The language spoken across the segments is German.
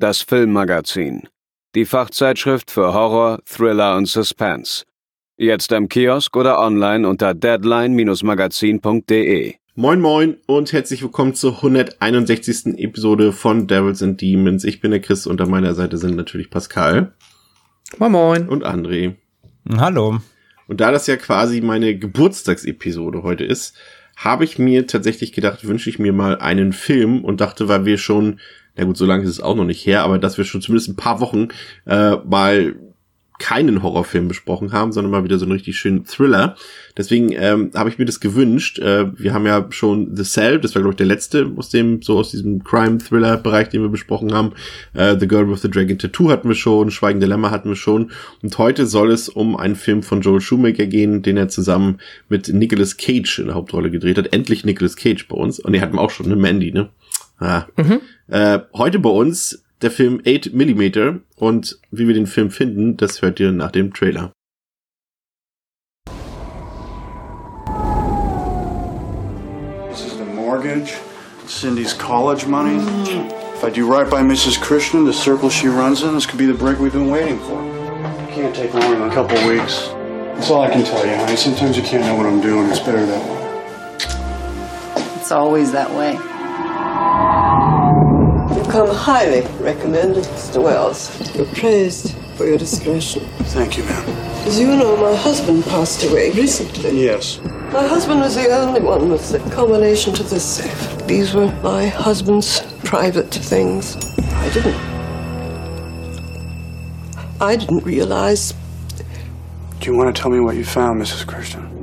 das Filmmagazin, die Fachzeitschrift für Horror, Thriller und Suspense. Jetzt im Kiosk oder online unter deadline-magazin.de. Moin moin und herzlich willkommen zur 161. Episode von Devils and Demons. Ich bin der Chris und an meiner Seite sind natürlich Pascal. Moin moin. Und André. Hallo. Und da das ja quasi meine Geburtstagsepisode heute ist, habe ich mir tatsächlich gedacht, wünsche ich mir mal einen Film und dachte, weil wir schon, na gut, so lange ist es auch noch nicht her, aber dass wir schon zumindest ein paar Wochen äh, mal keinen Horrorfilm besprochen haben, sondern mal wieder so einen richtig schönen Thriller. Deswegen ähm, habe ich mir das gewünscht. Äh, wir haben ja schon The Cell, das war glaube ich der letzte aus dem so aus diesem Crime-Thriller-Bereich, den wir besprochen haben. Äh, the Girl with the Dragon Tattoo hatten wir schon, Schweigende Lämmer hatten wir schon. Und heute soll es um einen Film von Joel Schumacher gehen, den er zusammen mit Nicolas Cage in der Hauptrolle gedreht hat. Endlich Nicolas Cage bei uns. Und die hatten wir auch schon eine Mandy, ne? Ah. Mhm. Äh, heute bei uns der Film 8 mm und wie wir den Film finden, das hört ihr nach dem Trailer. This is the mortgage, Cindy's college money. If I do right by Mrs. Christian, the circle she runs in, this could be the break we've been waiting for. Can't take longer than a couple weeks. That's all I can tell you, honey. Sometimes you can't know what I'm doing. It's better that way. It's always that way. You come highly recommended, Mr. Wells. You're praised for your discretion. Thank you, ma'am. As you know, my husband passed away recently. Yes. My husband was the only one with the combination to this safe. These were my husband's private things. I didn't. I didn't realize. Do you want to tell me what you found, Mrs. Christian?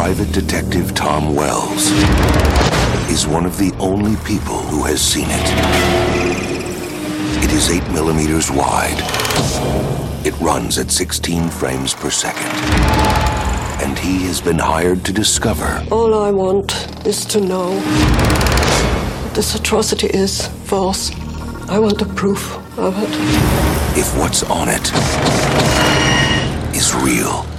Private Detective Tom Wells is one of the only people who has seen it. It is 8 millimeters wide. It runs at 16 frames per second. And he has been hired to discover All I want is to know this atrocity is false. I want the proof of it. if what's on it is real.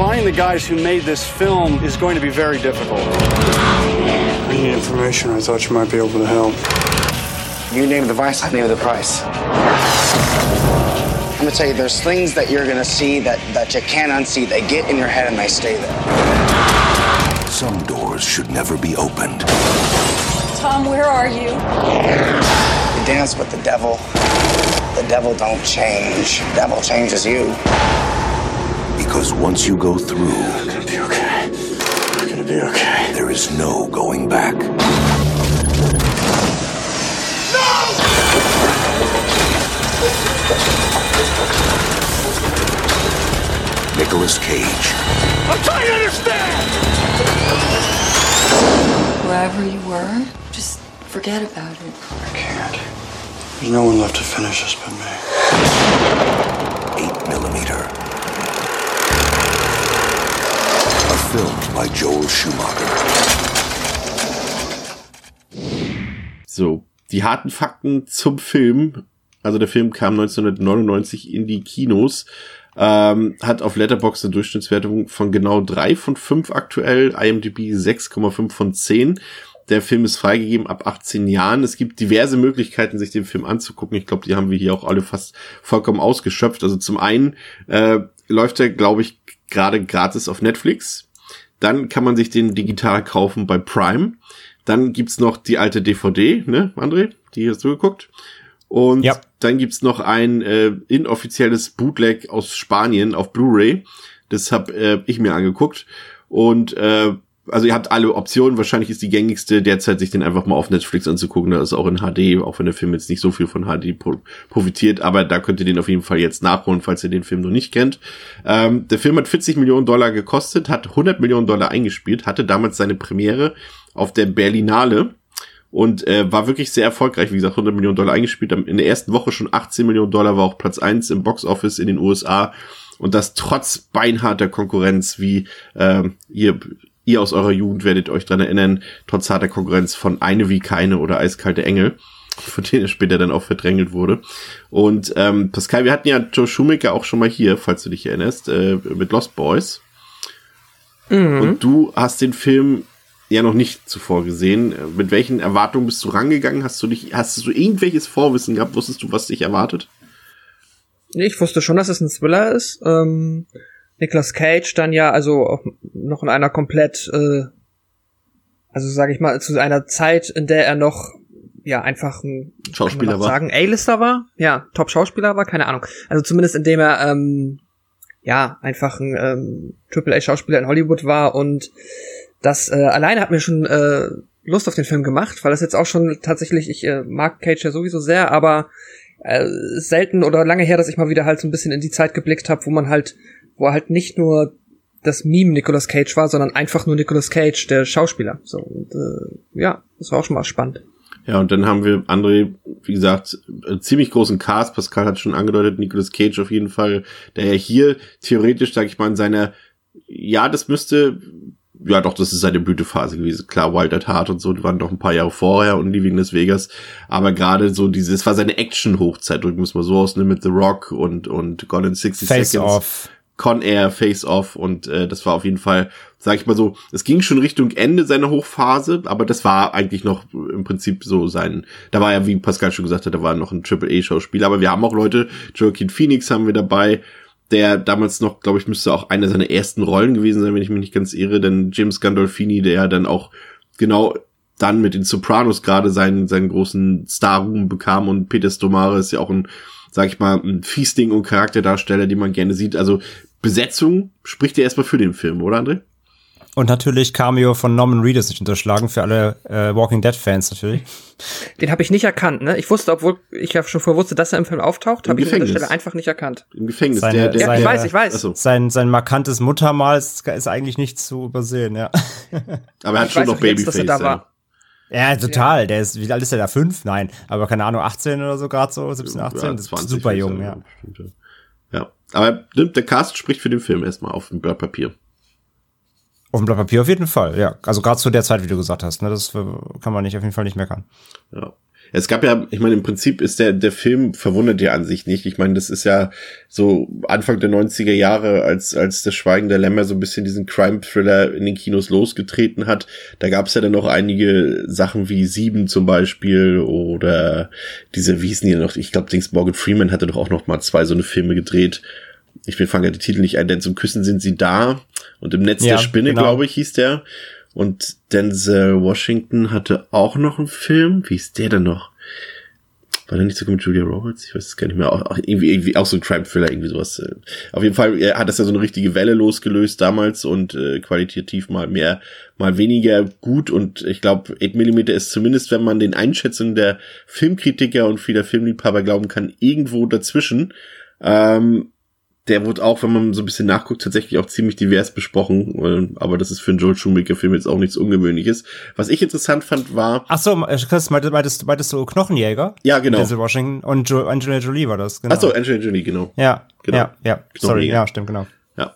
Finding the guys who made this film is going to be very difficult. I need information. I thought you might be able to help. You name the vice, I name the price. I'm gonna tell you, there's things that you're gonna see that, that you can't unsee. They get in your head and they stay there. Some doors should never be opened. Tom, where are you? You dance with the devil. The devil don't change. The devil changes you. Because once you go through, I'm gonna be okay. I'm gonna be okay. there is no going back. No! Nicholas Cage, I'm trying to understand! Wherever you were, just forget about it. I can't. There's no one left to finish this but me. 8 millimeter. A film by Joel Schumacher. So, die harten Fakten zum Film. Also der Film kam 1999 in die Kinos. Ähm, hat auf Letterboxd eine Durchschnittswertung von genau drei von fünf aktuell, IMDb 6,5 von 10. Der Film ist freigegeben ab 18 Jahren. Es gibt diverse Möglichkeiten, sich den Film anzugucken. Ich glaube, die haben wir hier auch alle fast vollkommen ausgeschöpft. Also zum einen äh, läuft er, glaube ich, gerade gratis auf Netflix. Dann kann man sich den digital kaufen bei Prime. Dann gibt's noch die alte DVD, ne, André? Die hast du geguckt. Und Ja. dann gibt's noch ein äh, inoffizielles Bootleg aus Spanien auf Blu-ray. Das hab äh, ich mir angeguckt. Und äh, also ihr habt alle Optionen. Wahrscheinlich ist die gängigste derzeit, sich den einfach mal auf Netflix anzugucken. Da ist auch in HD, auch wenn der Film jetzt nicht so viel von HD profitiert. Aber da könnt ihr den auf jeden Fall jetzt nachholen, falls ihr den Film noch nicht kennt. Ähm, der Film hat 40 Millionen Dollar gekostet, hat 100 Millionen Dollar eingespielt, hatte damals seine Premiere auf der Berlinale und äh, war wirklich sehr erfolgreich. Wie gesagt, 100 Millionen Dollar eingespielt. In der ersten Woche schon 18 Millionen Dollar, war auch Platz eins im Boxoffice in den USA. Und das trotz beinharter Konkurrenz, wie äh, ihr ihr aus eurer Jugend werdet euch dran erinnern, trotz harter Konkurrenz von Eine wie keine oder Eiskalte Engel, von denen er später dann auch verdrängelt wurde. Und ähm, Pascal, wir hatten ja Joe Schumacher auch schon mal hier, falls du dich erinnerst, äh, mit Lost Boys. Mhm. Und du hast den Film ja noch nicht zuvor gesehen. Mit welchen Erwartungen bist du rangegangen? Hast du dich, hast du irgendwelches Vorwissen gehabt? Wusstest du, was dich erwartet? Ich wusste schon, dass es ein Thriller ist. Ähm, Nicolas Cage dann ja also noch in einer komplett, äh, also sage ich mal, zu einer Zeit, in der er noch ja einfach ein Schauspieler war. Sagen A-Lister war, ja, Top-Schauspieler war, keine Ahnung. Also zumindest indem er ähm, ja einfach ein ähm, Triple A-Schauspieler in Hollywood war und das äh, alleine hat mir schon äh, Lust auf den Film gemacht, weil das jetzt auch schon tatsächlich, ich äh, mag Cage ja sowieso sehr, aber äh, selten oder lange her, dass ich mal wieder halt so ein bisschen in die Zeit geblickt habe, wo man halt wo er halt nicht nur das Meme Nicolas Cage war, sondern einfach nur Nicolas Cage, der Schauspieler. So, und, äh, ja, das war auch schon mal spannend. Ja, und dann haben wir André, wie gesagt, einen ziemlich großen Cast. Pascal hat schon angedeutet, Nicolas Cage auf jeden Fall, der ja hier theoretisch, sag ich mal, in seiner, ja, das müsste, ja doch, das ist seine Blütephase gewesen. Klar, Wild at Heart und so, die waren doch ein paar Jahre vorher und Leaving Las Vegas. Aber gerade so dieses, war seine Action-Hochzeit, drücken wir es mal so aus, ne, mit The Rock und, und Gone in 60 Face Seconds. Off. Con Air Face Off und äh, das war auf jeden Fall, sag ich mal so, es ging schon Richtung Ende seiner Hochphase, aber das war eigentlich noch im Prinzip so sein, da war ja, wie Pascal schon gesagt hat, da war noch ein Triple A Schauspieler, aber wir haben auch Leute, Joaquin Phoenix haben wir dabei, der damals noch, glaube ich, müsste auch eine seiner ersten Rollen gewesen sein, wenn ich mich nicht ganz irre, denn James Gandolfini, der ja dann auch genau dann mit den Sopranos gerade seinen, seinen großen Star-Ruhm bekam und Peter Stomare ist ja auch ein sag ich mal, ein Feasting und Charakterdarsteller, die man gerne sieht. Also Besetzung spricht ja erstmal für den Film, oder André? Und natürlich Cameo von Norman Reedus nicht unterschlagen, für alle äh, Walking Dead-Fans natürlich. Den habe ich nicht erkannt, ne? Ich wusste, obwohl ich ja schon vorher wusste, dass er im Film auftaucht, habe ich an der Stelle einfach nicht erkannt. Im Gefängnis, seine, der, der, ja, ich weiß, ich weiß. Sein, sein markantes Muttermal ist, ist eigentlich nicht zu übersehen, ja. Aber er hat Ich schon noch auch jetzt, dass Babyface. er da ja. war. Ja, total. Der ist, wie alt ist der da? Fünf? Nein. Aber keine Ahnung, 18 oder so, gerade so, 17, 18. Ja, das ist 20 super jung, ja. bestimmt, ja. Aber der Cast spricht für den Film erstmal auf dem Blatt Papier. Auf dem Blatt Papier auf jeden Fall, ja. Also gerade zu der Zeit, wie du gesagt hast, ne, das äh, kann man nicht auf jeden Fall nicht meckern. Ja. Es gab ja, ich meine, im Prinzip ist der, der Film verwundert ja an sich nicht. Ich meine, das ist ja so Anfang der 90er Jahre, als, als das Schweigen der Lämmer so ein bisschen diesen Crime-Thriller in den Kinos losgetreten hat. Da gab es ja dann noch einige Sachen wie Sieben zum Beispiel oder diese, wie hießen die noch? Ich glaube, Dings Morgan Freeman hatte doch auch noch mal zwei so eine Filme gedreht. Ich mir fange ja die Titel nicht ein, denn zum Küssen sind sie da. Und im Netz Ja, der Spinne, genau. glaube ich, hieß der. Und Denzel Washington hatte auch noch einen Film. Wie ist der denn noch? War der nicht sogar mit Julia Roberts? Ich weiß es gar nicht mehr. Auch, irgendwie, irgendwie auch so ein Crime-Thriller, irgendwie sowas. äh. Auf jeden Fall hat das ja so eine richtige Welle losgelöst damals und äh, qualitativ mal mehr, mal weniger gut. Und ich glaube, 8mm ist zumindest, wenn man den Einschätzungen der Filmkritiker und vieler Filmliebhaber glauben kann, irgendwo dazwischen. Ähm, der wurde auch, wenn man so ein bisschen nachguckt, tatsächlich auch ziemlich divers besprochen. Aber das ist für einen Joel Schumacher-Film jetzt auch nichts Ungewöhnliches. Was ich interessant fand, war, Ach so, äh, Chris, meintest, meintest, du Knochenjäger? ja, genau. Denzel Washington und jo Angelina Jolie war das, genau. Ach so, Angelina Jolie, genau. Ja, Genau. ja, ja. Sorry, ja, stimmt, genau. Ja.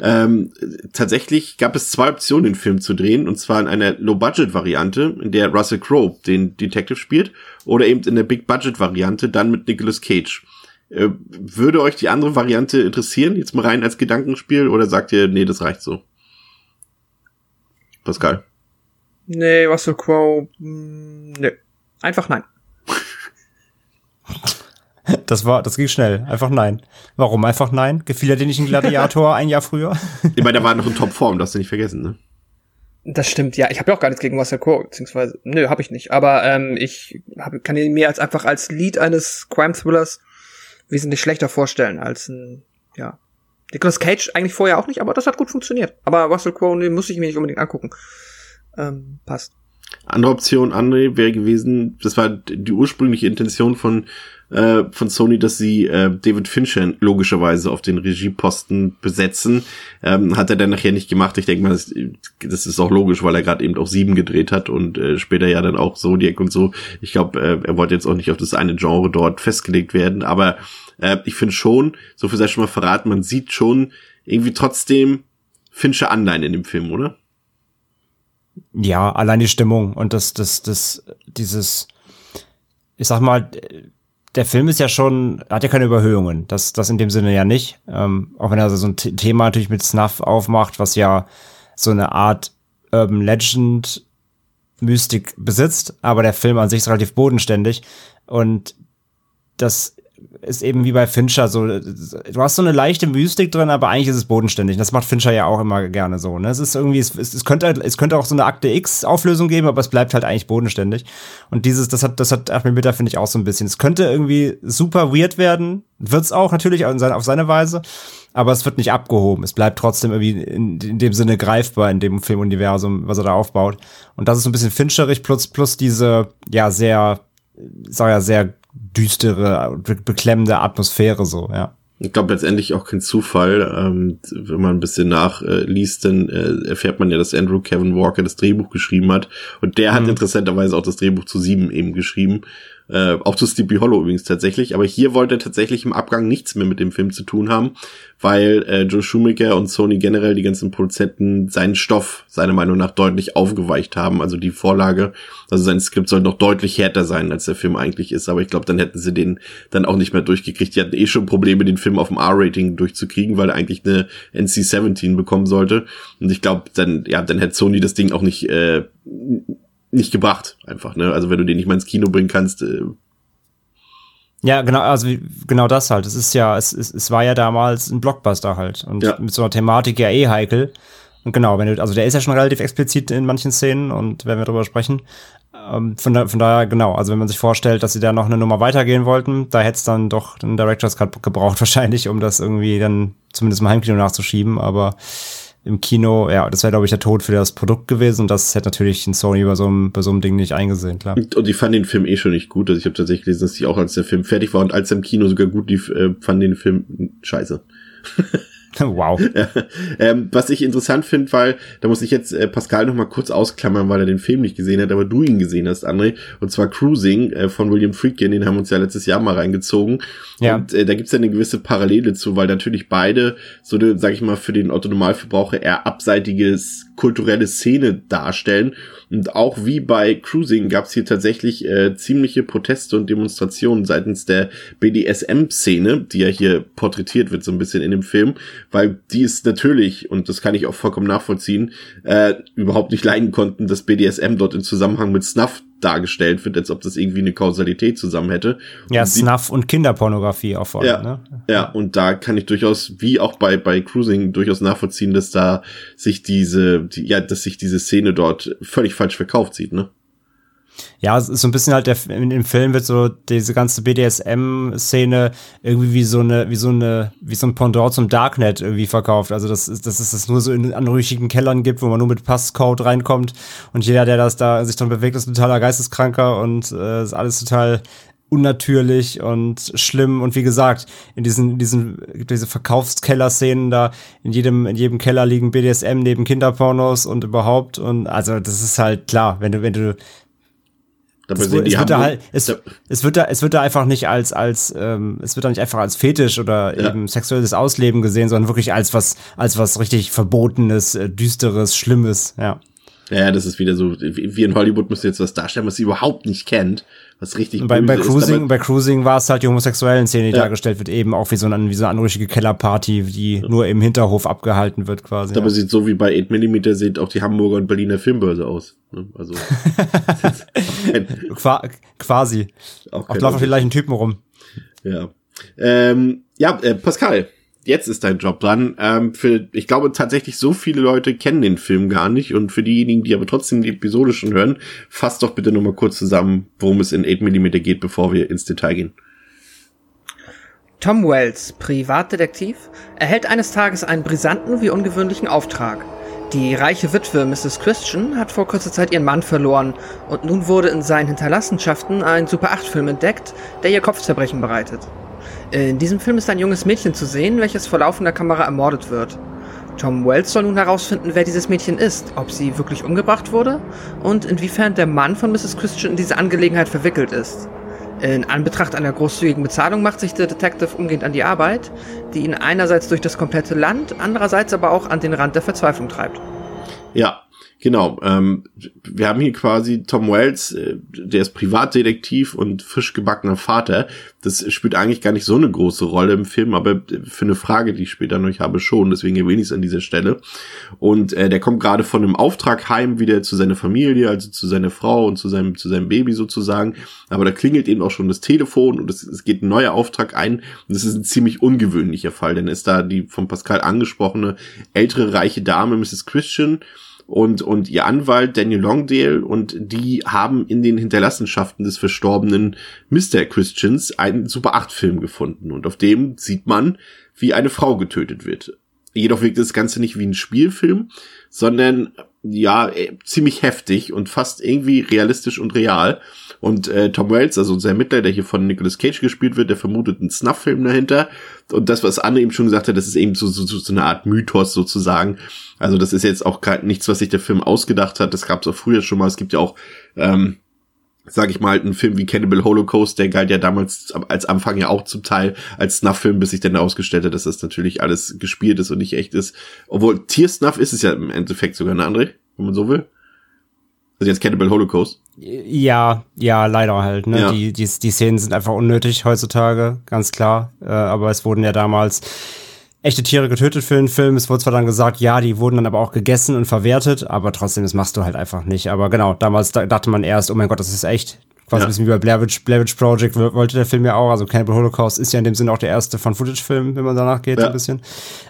Ähm, tatsächlich gab es zwei Optionen, den Film zu drehen, und zwar in einer Low-Budget-Variante, in der Russell Crowe den Detective spielt, oder eben in der Big-Budget-Variante, dann mit Nicolas Cage. Äh, würde euch die andere Variante interessieren, jetzt mal rein als Gedankenspiel, oder sagt ihr, nee, das reicht so? Pascal. Nee, Russell Crowe, mh, nee. Einfach nein. Das war, das ging schnell. Einfach nein. Warum einfach nein? Gefiel er dir nicht ein Gladiator ein Jahr früher? Ich meine, der war noch in Topform, darfst du nicht vergessen, ne? Das stimmt, ja. Ich habe ja auch gar nichts gegen Russell Crowe, beziehungsweise, nö, habe ich nicht. Aber ähm, ich hab, kann ihn mir als einfach als Lead eines Crime-Thrillers wesentlich schlechter vorstellen als ein, ja, Nicolas Cage eigentlich vorher auch nicht, aber das hat gut funktioniert. Aber Russell Crowe, den muss ich mir nicht unbedingt angucken. Ähm, passt. Andere Option, André, wäre gewesen, das war die ursprüngliche Intention von äh, von Sony, dass sie äh, David Fincher logischerweise auf den Regieposten besetzen. Ähm, hat er dann nachher nicht gemacht. Ich denke mal, das, ist auch logisch, weil er gerade eben auch sieben gedreht hat und äh, später ja dann auch Zodiac und so. Ich glaube, äh, er wollte jetzt auch nicht auf das eine Genre dort festgelegt werden, aber äh, ich finde schon, so viel sei schon mal verraten, man sieht schon irgendwie trotzdem Fincher Anleihen in dem Film, oder? Ja, allein die Stimmung und das, das, das, dieses, ich sag mal, der Film ist ja schon, hat ja keine Überhöhungen. Das, das in dem Sinne ja nicht. Ähm, auch wenn er so ein Thema natürlich mit Snuff aufmacht, was ja so eine Art Urban Legend Mystik besitzt, aber der Film an sich ist relativ bodenständig und das ist eben wie bei Fincher so, du hast so eine leichte Mystik drin, aber eigentlich ist es bodenständig. Das macht Fincher ja auch immer gerne so. Ne? Es ist irgendwie, es, es, könnte, es könnte auch so eine Akte X-Auflösung geben, aber es bleibt halt eigentlich bodenständig. Und dieses, das hat, das hat Achmed Bitter, finde ich, auch so ein bisschen. Es könnte irgendwie super weird werden, wird's auch natürlich auf seine Weise, aber es wird nicht abgehoben. Es bleibt trotzdem irgendwie in, in dem Sinne greifbar in dem Filmuniversum, was er da aufbaut. Und das ist so ein bisschen fincherig, plus, plus diese, ja, sehr, sag ja, sehr düstere, beklemmende Atmosphäre so, ja. Ich glaube letztendlich auch kein Zufall. Ähm, wenn man ein bisschen nachliest, äh, dann äh, erfährt man ja, dass Andrew Kevin Walker das Drehbuch geschrieben hat. Und der hat mhm. interessanterweise auch das Drehbuch zu sieben eben geschrieben. Äh, auch zu Sleepy Hollow übrigens tatsächlich. Aber hier wollte er tatsächlich im Abgang nichts mehr mit dem Film zu tun haben, weil äh, Joe Schumacher und Sony generell die ganzen Produzenten seinen Stoff seiner Meinung nach deutlich aufgeweicht haben. Also die Vorlage, also sein Skript soll noch deutlich härter sein, als der Film eigentlich ist. Aber ich glaube, dann hätten sie den dann auch nicht mehr durchgekriegt. Die hatten eh schon Probleme, den Film auf dem R-Rating durchzukriegen, weil er eigentlich eine NC-17 bekommen sollte. Und ich glaube, dann, ja, dann hätte Sony das Ding auch nicht äh, nicht gebracht, einfach, ne? Also wenn du den nicht mal ins Kino bringen kannst. Äh ja, genau, also genau das halt. Es ist ja, es, es, es war ja damals ein Blockbuster halt. Und ja. mit so einer Thematik ja eh heikel. Und genau, wenn du, also der ist ja schon relativ explizit in manchen Szenen und werden wir drüber sprechen. Ähm, von, da, von daher, genau, also wenn man sich vorstellt, dass sie da noch eine Nummer weitergehen wollten, da hätte es dann doch einen Director's Cut gebraucht wahrscheinlich, um das irgendwie dann zumindest im Heimkino nachzuschieben, aber im Kino, ja, das wäre, glaube ich, der Tod für das Produkt gewesen und das hätte natürlich ein Sony bei so einem, bei so einem Ding nicht eingesehen, klar. Und ich fand den Film eh schon nicht gut. Also ich habe tatsächlich gelesen, dass ich auch als der Film fertig war und als er im Kino sogar gut lief, äh, fand den Film scheiße. Wow. ähm, was ich interessant finde, weil, da muss ich jetzt äh, Pascal noch mal kurz ausklammern, weil er den Film nicht gesehen hat, aber du ihn gesehen hast, André. Und zwar Cruising äh, von William Friedkin, den haben wir uns ja letztes Jahr mal reingezogen. Ja. Und äh, da gibt's ja eine gewisse Parallele zu, weil natürlich beide so eine, sag ich mal, für den Autonormalverbraucher eher abseitiges kulturelle Szene darstellen. Und auch wie bei Cruising gab es hier tatsächlich äh, ziemliche Proteste und Demonstrationen seitens der BDSM-Szene, die ja hier porträtiert wird so ein bisschen in dem Film, weil die ist natürlich, und das kann ich auch vollkommen nachvollziehen, äh, überhaupt nicht leiden konnten, dass BDSM dort in Zusammenhang mit Snuff dargestellt wird, als ob das irgendwie eine Kausalität zusammen hätte. Ja, und Snuff und Kinderpornografie auch vor allem, ja, ne? Ja, und da kann ich durchaus, wie auch bei, bei Cruising, durchaus nachvollziehen, dass da sich diese, die, ja, dass sich diese Szene dort völlig falsch verkauft sieht, ne? Ja, es ist so ein bisschen halt der, in dem Film wird so diese ganze BDSM-Szene irgendwie wie so eine, wie so eine, wie so ein Pendant zum Darknet irgendwie verkauft. Also, das ist, dass es das nur so in anrüchigen Kellern gibt, wo man nur mit Passcode reinkommt. Und jeder, der das da sich dann bewegt, ist totaler Geisteskranker und äh, ist alles total unnatürlich und schlimm. Und wie gesagt in diesen in diesen diese Verkaufskeller-Szenen da in jedem in jedem Keller liegen BDSM neben Kinderpornos und überhaupt. Und also das ist halt klar wenn du wenn du Dabei es, es, wird da halt, es, es, wird da, es wird da einfach nicht als, als, ähm, es wird da nicht einfach als Fetisch oder ja. eben sexuelles Ausleben gesehen, sondern wirklich als was, als was richtig Verbotenes, äh, Düsteres, Schlimmes, ja. Ja, das ist wieder so, wie in Hollywood müsst ihr jetzt was darstellen, was sie überhaupt nicht kennt was richtig bei, bei Cruising, ist, bei Cruising war es halt die homosexuellen Szene, die ja. dargestellt wird, eben auch wie so eine, wie so eine anrüchige Kellerparty, die ja. nur im Hinterhof abgehalten wird quasi. Aber ja. sieht so wie bei 8mm sieht auch die Hamburger und Berliner Filmbörse aus. Ne? Also Qua quasi. Auch, auch laufen vielleicht ein Typen rum. Ja. Ähm, ja, äh, Pascal, jetzt ist dein Job dran. Ähm, für, ich glaube tatsächlich, so viele Leute kennen den Film gar nicht. Und für diejenigen, die aber trotzdem die Episode schon hören, fasst doch bitte nochmal kurz zusammen, worum es in 8mm geht, bevor wir ins Detail gehen. Tom Wells, Privatdetektiv, erhält eines Tages einen brisanten wie ungewöhnlichen Auftrag. Die reiche Witwe Mrs. Christian hat vor kurzer Zeit ihren Mann verloren und nun wurde in seinen Hinterlassenschaften ein Super 8-Film entdeckt, der ihr Kopfzerbrechen bereitet. In diesem Film ist ein junges Mädchen zu sehen, welches vor laufender Kamera ermordet wird. Tom Wells soll nun herausfinden, wer dieses Mädchen ist, ob sie wirklich umgebracht wurde und inwiefern der Mann von Mrs. Christian in diese Angelegenheit verwickelt ist. In Anbetracht einer großzügigen Bezahlung macht sich der Detective umgehend an die Arbeit, die ihn einerseits durch das komplette Land, andererseits aber auch an den Rand der Verzweiflung treibt. Ja, Genau, ähm, wir haben hier quasi Tom Wells, äh, der ist Privatdetektiv und frisch gebackener Vater. Das spielt eigentlich gar nicht so eine große Rolle im Film, aber für eine Frage, die ich später noch habe, schon. Deswegen erwähne ich es an dieser Stelle. Und äh, der kommt gerade von einem Auftrag heim wieder zu seiner Familie, also zu seiner Frau und zu seinem zu seinem Baby sozusagen. Aber da klingelt eben auch schon das Telefon und es, es geht ein neuer Auftrag ein. Und das ist ein ziemlich ungewöhnlicher Fall, denn ist da die von Pascal angesprochene ältere reiche Dame, Mrs. Christian und, und ihr Anwalt Daniel Longdale und die haben in den Hinterlassenschaften des verstorbenen Mr. Christians einen Super 8 Film gefunden und auf dem sieht man, wie eine Frau getötet wird. Jedoch wirkt das Ganze nicht wie ein Spielfilm, sondern ja, äh, ziemlich heftig und fast irgendwie realistisch und real. Und äh, Tom Wells, also unser Ermittler, der hier von Nicolas Cage gespielt wird, der vermutet einen Snuff-Film dahinter. Und das, was Anne eben schon gesagt hat, das ist eben so, so, so eine Art Mythos sozusagen. Also das ist jetzt auch nichts, was sich der Film ausgedacht hat. Das gab es auch früher schon mal. Es gibt ja auch ähm, sag ich mal, ein Film wie Cannibal Holocaust, der galt ja damals als Anfang ja auch zum Teil als Snuff-Film, bis sich dann herausgestellt hat, dass das natürlich alles gespielt ist und nicht echt ist. Obwohl Tiersnuff ist es ja im Endeffekt sogar, ne, André? Wenn man so will. Also jetzt Cannibal Holocaust. Ja, ja, leider halt. Ne? Ja. Die, die, die Szenen sind einfach unnötig heutzutage, ganz klar. Äh, aber es wurden ja damals echte Tiere getötet für den Film. Es wurde zwar dann gesagt, ja, die wurden dann aber auch gegessen und verwertet, aber trotzdem, das machst du halt einfach nicht. Aber genau, damals dachte man erst, oh mein Gott, das ist echt quasi ja. ein bisschen wie bei Blair Witch, Blair Witch Project wollte der Film ja auch. Also Cannibal Holocaust ist ja in dem Sinne auch der erste von Footage-Film, wenn man danach geht, ja. ein bisschen.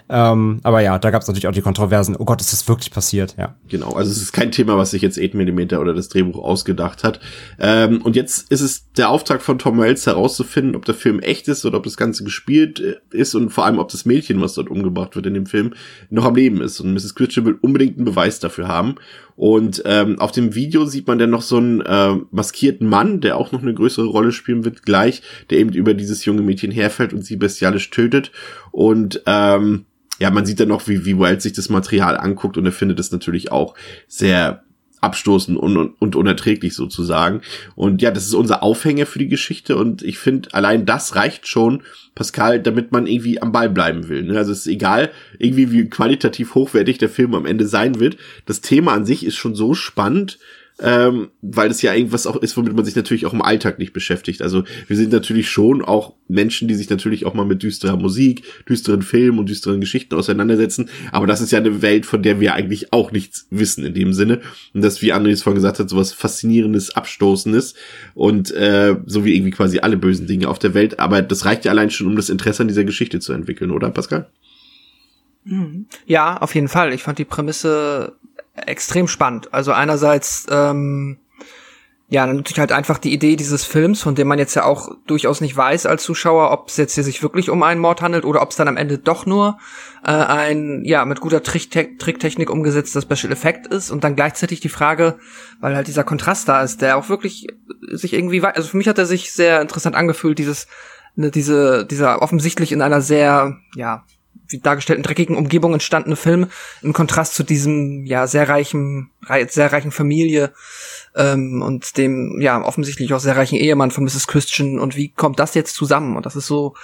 Ähm, aber ja, da gab es natürlich auch die Kontroversen. Oh Gott, ist das wirklich passiert? Ja. Genau, also es ist kein Thema, was sich jetzt 8 mm oder das Drehbuch ausgedacht hat. Ähm, und jetzt ist es der Auftrag von Tom Wells herauszufinden, ob der Film echt ist oder ob das Ganze gespielt äh, ist und vor allem, ob das Mädchen, was dort umgebracht wird in dem Film, noch am Leben ist. Und Mrs. Christian will unbedingt einen Beweis dafür haben. Und ähm, auf dem Video sieht man dann noch so einen äh, maskierten Mann, der auch noch eine größere Rolle spielen wird gleich, der eben über dieses junge Mädchen herfällt und sie bestialisch tötet. Und ähm, ja, man sieht dann noch, wie, wie Wild sich das Material anguckt und er findet es natürlich auch sehr abstoßend und, und, und unerträglich sozusagen. Und ja, das ist unser Aufhänger für die Geschichte und ich finde, allein das reicht schon, Pascal, damit man irgendwie am Ball bleiben will. Ne? Also es ist egal, irgendwie wie qualitativ hochwertig der Film am Ende sein wird. Das Thema an sich ist schon so spannend, ähm, weil es ja irgendwas auch ist, womit man sich natürlich auch im Alltag nicht beschäftigt. Also wir sind natürlich schon auch Menschen, die sich natürlich auch mal mit düsterer Musik, düsteren Filmen und düsteren Geschichten auseinandersetzen. Aber das ist ja eine Welt, von der wir eigentlich auch nichts wissen in dem Sinne. Und das, wie André es vorhin gesagt hat, sowas Faszinierendes, Abstoßendes und äh, so wie irgendwie quasi alle bösen Dinge auf der Welt. Aber das reicht ja allein schon, um das Interesse an dieser Geschichte zu entwickeln, oder Pascal? Mhm. Ja, auf jeden Fall. Ich fand die Prämisse extrem spannend. Also einerseits, ähm, ja, natürlich halt einfach die Idee dieses Films, von dem man jetzt ja auch durchaus nicht weiß als Zuschauer, ob es jetzt hier sich wirklich um einen Mord handelt oder ob es dann am Ende doch nur äh, ein, ja, mit guter Trickte Tricktechnik umgesetzter Special Effekt ist und dann gleichzeitig die Frage, weil halt dieser Kontrast da ist, der auch wirklich sich irgendwie, also für mich hat er sich sehr interessant angefühlt, dieses, ne, diese, dieser offensichtlich in einer sehr, ja, wie dargestellten dreckigen Umgebung entstandene Film im Kontrast zu diesem ja sehr reichen sehr reichen Familie ähm, und dem ja offensichtlich auch sehr reichen Ehemann von Mrs. Christian und wie kommt das jetzt zusammen und das ist so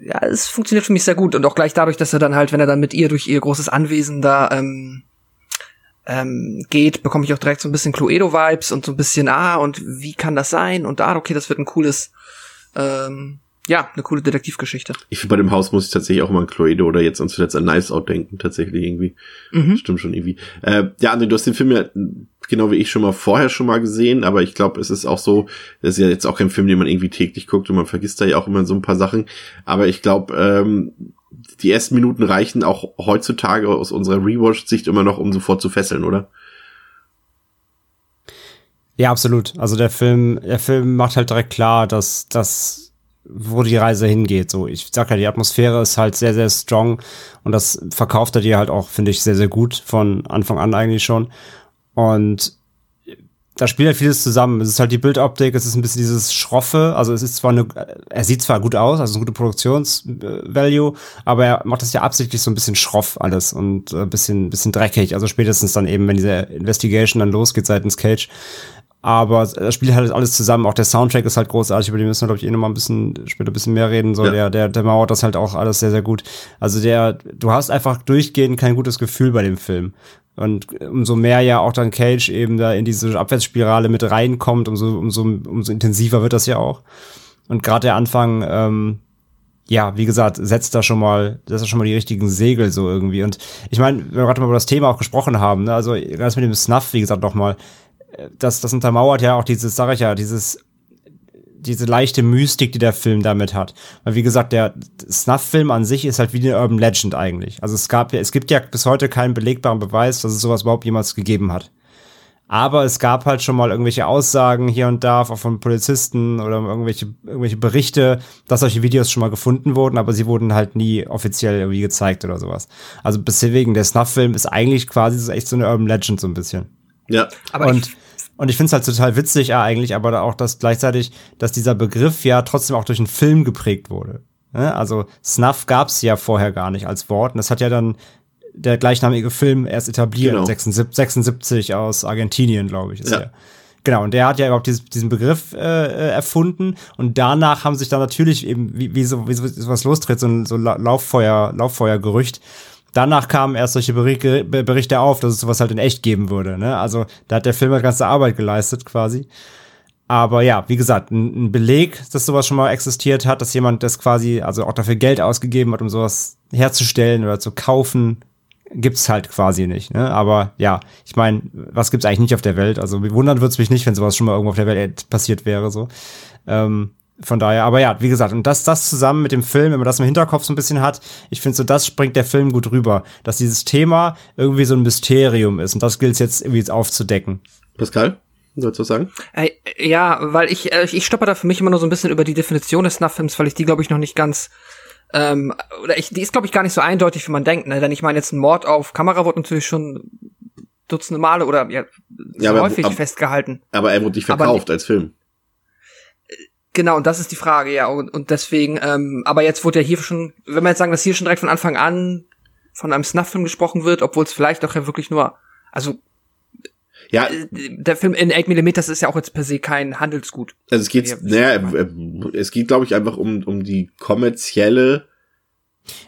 ja es funktioniert für mich sehr gut und auch gleich dadurch dass er dann halt wenn er dann mit ihr durch ihr großes Anwesen da ähm, ähm, geht, bekomme ich auch direkt so ein bisschen Cluedo-Vibes und so ein bisschen, ah, und wie kann das sein? Und ah, okay, das wird ein cooles ähm, ja, eine coole Detektivgeschichte. Ich finde, bei dem Haus muss ich tatsächlich auch mal an Cluedo oder jetzt uns zuletzt an Nice Out denken, tatsächlich irgendwie. Mhm. Stimmt schon irgendwie. Äh, ja, André, du hast den Film ja genau wie ich schon mal vorher schon mal gesehen, aber ich glaube, es ist auch so, das ist ja jetzt auch kein Film, den man irgendwie täglich guckt und man vergisst da ja auch immer so ein paar Sachen. Aber ich glaube, ähm, die ersten Minuten reichen auch heutzutage aus unserer Rewatch-Sicht immer noch, um sofort zu fesseln, oder? Ja, absolut. Also der Film, der Film macht halt direkt klar, dass, dass wo die Reise hingeht. So, ich sag ja, die Atmosphäre ist halt sehr, sehr strong und das verkauft er dir halt auch, finde ich, sehr, sehr gut von Anfang an eigentlich schon. Und da spielt halt vieles zusammen. Es ist halt die Bildoptik, es ist ein bisschen dieses Schroffe, also es ist zwar eine, er sieht zwar gut aus, also eine gute Produktionsvalue, aber er macht das ja absichtlich so ein bisschen schroff alles und ein bisschen, bisschen dreckig, also spätestens dann eben, wenn diese Investigation dann losgeht seitens Cage. Aber das spielt halt alles zusammen. Auch der Soundtrack ist halt großartig, über den müssen wir, glaube ich, eh noch mal ein bisschen, später ein bisschen mehr reden. So, ja. der, der, der mauert das halt auch alles sehr, sehr gut. Also der, du hast einfach durchgehend kein gutes Gefühl bei dem Film. Und umso mehr ja auch dann Cage eben da in diese Abwärtsspirale mit reinkommt, umso, umso, umso intensiver wird das ja auch. Und gerade der Anfang, ähm, ja, wie gesagt, setzt da schon mal, das ist schon mal die richtigen Segel so irgendwie. Und ich meine, wenn wir gerade mal über das Thema auch gesprochen haben, ne, also ganz mit dem Snuff, wie gesagt, nochmal, das, das untermauert ja auch dieses, sag ich ja, dieses diese leichte Mystik, die der Film damit hat. Weil wie gesagt, der Snuff-Film an sich ist halt wie eine Urban Legend eigentlich. Also es gab, es gibt ja bis heute keinen belegbaren Beweis, dass es sowas überhaupt jemals gegeben hat. Aber es gab halt schon mal irgendwelche Aussagen hier und da, auch von Polizisten oder irgendwelche, irgendwelche Berichte, dass solche Videos schon mal gefunden wurden, aber sie wurden halt nie offiziell irgendwie gezeigt oder sowas. Also deswegen, der Snuff-Film ist eigentlich quasi so echt so eine Urban Legend so ein bisschen. Ja. Aber und und ich finde es halt total witzig ja, eigentlich, aber auch, dass gleichzeitig, dass dieser Begriff ja trotzdem auch durch einen Film geprägt wurde. Ne? Also Snuff gab es ja vorher gar nicht als Wort. Und das hat ja dann der gleichnamige Film erst etabliert, genau. 76, 76 aus Argentinien, glaube ich, ist ja. Der. Genau, und der hat ja überhaupt diesen Begriff äh, äh, erfunden und danach haben sich dann natürlich eben, wie, wie, so, wie so was lostritt, so ein so Lauffeuer, Lauffeuergerücht, danach kamen erst solche Berichte auf, dass es sowas halt in echt geben würde. Ne? Also da hat der Film halt ganze Arbeit geleistet quasi. Aber ja, wie gesagt, ein, ein, Beleg, dass sowas schon mal existiert hat, dass jemand das quasi, also auch dafür Geld ausgegeben hat, um sowas herzustellen oder zu kaufen, gibt's halt quasi nicht. Ne? Aber ja, ich meine, was gibt's eigentlich nicht auf der Welt? Also wundern wird's mich nicht, wenn sowas schon mal irgendwo auf der Welt passiert wäre. So. Ähm, von daher, aber ja, wie gesagt, und das, das zusammen mit dem Film, wenn man das im Hinterkopf so ein bisschen hat, ich finde so, das springt der Film gut rüber, dass dieses Thema irgendwie so ein Mysterium ist und das gilt es jetzt irgendwie jetzt aufzudecken. Pascal? Sollst du sagen? Äh, ja, weil ich, äh, ich stoppe da für mich immer nur so ein bisschen über die Definition des Snuff-Films, weil ich die, glaube ich, noch nicht ganz ähm, oder ich, die ist, glaube ich, gar nicht so eindeutig, wie man denkt, ne? Denn ich meine, jetzt ein Mord auf Kamera wird natürlich schon Dutzende Male oder ja, ja aber, häufig aber, festgehalten. Aber er wurde nicht verkauft aber, als Film. Genau, und das ist die Frage, ja. Und, und deswegen, ähm, aber jetzt wurde ja hier schon, wenn wir jetzt sagen, dass hier schon direkt von Anfang an von einem Snuff-Film gesprochen wird, obwohl es vielleicht auch ja wirklich nur, also ja. Äh, der Film in 8 mm ist ja auch jetzt per se kein Handelsgut. Also es geht, naja, es geht, glaube ich, einfach um, um die kommerzielle.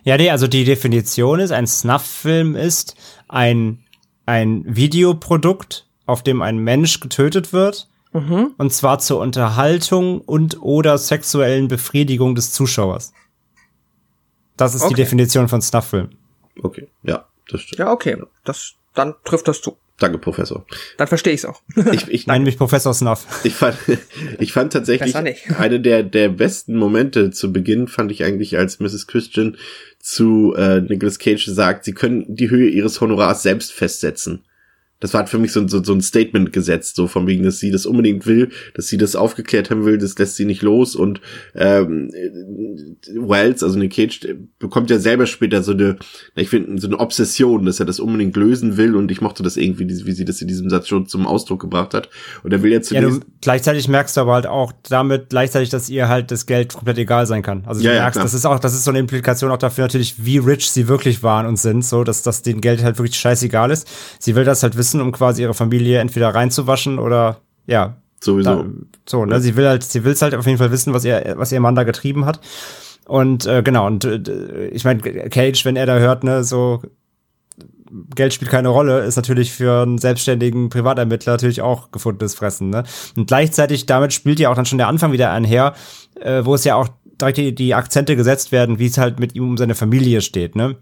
Ja, nee, also die Definition ist, ein Snuff-Film ist ein, ein Videoprodukt, auf dem ein Mensch getötet wird Mhm. Und zwar zur Unterhaltung und oder sexuellen Befriedigung des Zuschauers. Das ist okay. die Definition von Snuff-Film. Okay, ja, das stimmt. Ja, okay. Das, dann trifft das zu. Danke, Professor. Dann verstehe ich's auch. Ich, ich nenne mich Professor Snuff. Ich fand, ich fand tatsächlich eine der, der besten Momente zu Beginn fand ich eigentlich, als Mrs. Christian zu äh, Nicolas Cage sagt, sie können die Höhe ihres Honorars selbst festsetzen das war halt für mich so, so, so ein Statement gesetzt, so von wegen, dass sie das unbedingt will, dass sie das aufgeklärt haben will, das lässt sie nicht los und ähm, Wells, also Nick Cage, bekommt ja selber später so eine, ich finde, so eine Obsession, dass er das unbedingt lösen will und ich mochte das irgendwie, wie sie das in diesem Satz schon zum Ausdruck gebracht hat und er will jetzt ja, du, gleichzeitig merkst du aber halt auch damit gleichzeitig, dass ihr halt das Geld komplett egal sein kann. Also du ja, merkst, ja, das ist auch, das ist so eine Implikation auch dafür natürlich, wie rich sie wirklich waren und sind, so, dass das den Geld halt wirklich scheißegal ist. Sie will das halt wissen nutzen, um quasi ihre Familie entweder reinzuwaschen oder ja. Sowieso. Da, so, ne? Sie will halt, sie will halt auf jeden Fall wissen, was ihr, was ihr Mann da getrieben hat. Und äh, genau, und äh, ich meine, Cage, wenn er da hört, ne, so Geld spielt keine Rolle, ist natürlich für einen selbstständigen Privatermittler natürlich auch gefundenes Fressen. Ne? Und gleichzeitig damit spielt ja auch dann schon der Anfang wieder einher, äh, wo es ja auch direkt die, die Akzente gesetzt werden, wie es halt mit ihm um seine Familie steht. Ne?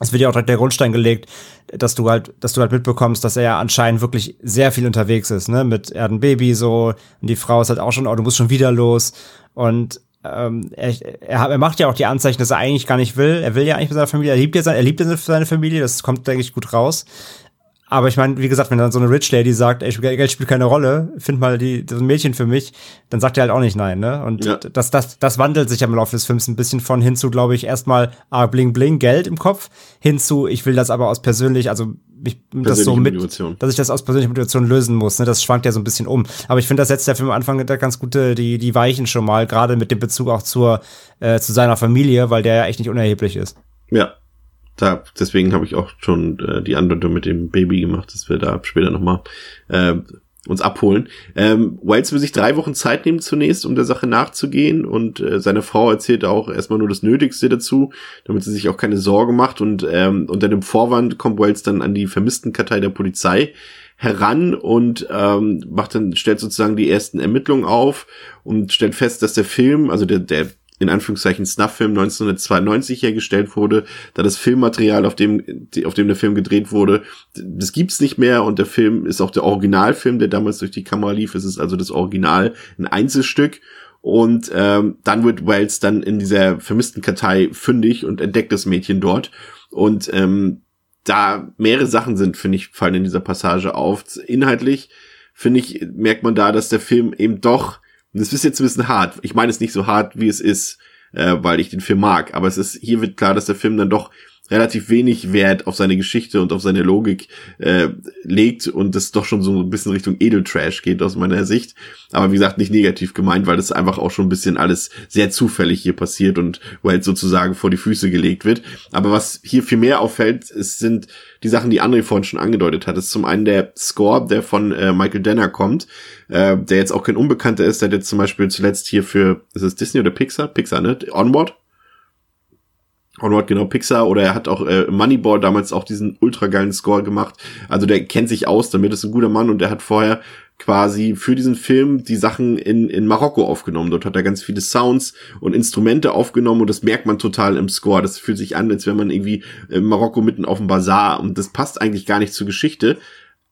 Es wird ja auch direkt der Grundstein gelegt, dass du halt, dass du halt mitbekommst, dass er ja anscheinend wirklich sehr viel unterwegs ist, ne, mit er hat ein Baby so und die Frau ist halt auch schon, oh, du musst schon wieder los und ähm, er, er, er macht ja auch die Anzeichen, dass er eigentlich gar nicht will. Er will ja eigentlich mit seiner Familie, er liebt ja seine, er liebt seine Familie, das kommt, denke ich, gut raus. Aber ich meine, wie gesagt, wenn dann so eine Rich Lady sagt, ey, Geld spielt keine Rolle, find mal die, so ein Mädchen für mich, dann sagt er halt auch nicht nein, ne? Und ja. das, das, das wandelt sich ja im Laufe des Films ein bisschen von hin zu, glaube ich, erstmal ah, bling bling, Geld im Kopf, hin zu, ich will das aber aus persönlich, also ich, das so mit, Motivation. dass ich das aus persönlicher Motivation lösen muss, ne? Das schwankt ja so ein bisschen um. Aber ich finde, das setzt der Film am Anfang ganz gute, die, die Weichen schon mal, gerade mit dem Bezug auch zur, äh, zu seiner Familie, weil der ja echt nicht unerheblich ist. Ja, da, deswegen habe ich auch schon äh, die Andeutung mit dem Baby gemacht, dass wir da später nochmal äh, uns abholen. Ähm, Wells will sich drei Wochen Zeit nehmen zunächst, um der Sache nachzugehen und äh, seine Frau erzählt auch erstmal nur das Nötigste dazu, damit sie sich auch keine Sorge macht und ähm, unter dem Vorwand kommt Wells dann an die Vermisstenkartei der Polizei heran und ähm, macht dann stellt sozusagen die ersten Ermittlungen auf und stellt fest, dass der Film, also der der in Anführungszeichen Snuff-Film 1992 hergestellt wurde, da das Filmmaterial, auf dem, auf dem der Film gedreht wurde, das gibt's nicht mehr und der Film ist auch der Originalfilm, der damals durch die Kamera lief. Es ist also das Original, ein Einzelstück. Und ähm, dann wird Wells dann in dieser vermissten Kartei fündig und entdeckt das Mädchen dort. Und ähm, da mehrere Sachen sind, finde ich, fallen in dieser Passage auf. Inhaltlich, finde ich, merkt man da, dass der Film eben doch und das ist jetzt ein bisschen hart. Ich meine es nicht so hart, wie es ist, äh, weil ich den Film mag. Aber es ist, hier wird klar, dass der Film dann doch relativ wenig Wert auf seine Geschichte und auf seine Logik äh, legt und das doch schon so ein bisschen Richtung Edeltrash geht aus meiner Sicht. Aber wie gesagt, nicht negativ gemeint, weil das einfach auch schon ein bisschen alles sehr zufällig hier passiert und wo halt sozusagen vor die Füße gelegt wird. Aber was hier viel mehr auffällt, es sind die Sachen, die André vorhin schon angedeutet hat. Das ist zum einen der Score, der von äh, Michael Denner kommt, äh, der jetzt auch kein Unbekannter ist, der hat jetzt zum Beispiel zuletzt hier für, ist es Disney oder Pixar? Pixar, ne? Onward Onward genau Pixar oder er hat auch äh, Moneyball damals auch diesen ultra geilen Score gemacht. Also der kennt sich aus, damit ist ein guter Mann und der hat vorher quasi für diesen Film die Sachen in, in Marokko aufgenommen. Dort hat er ganz viele Sounds und Instrumente aufgenommen und das merkt man total im Score. Das fühlt sich an, als wäre man irgendwie in Marokko mitten auf dem Bazar und das passt eigentlich gar nicht zur Geschichte.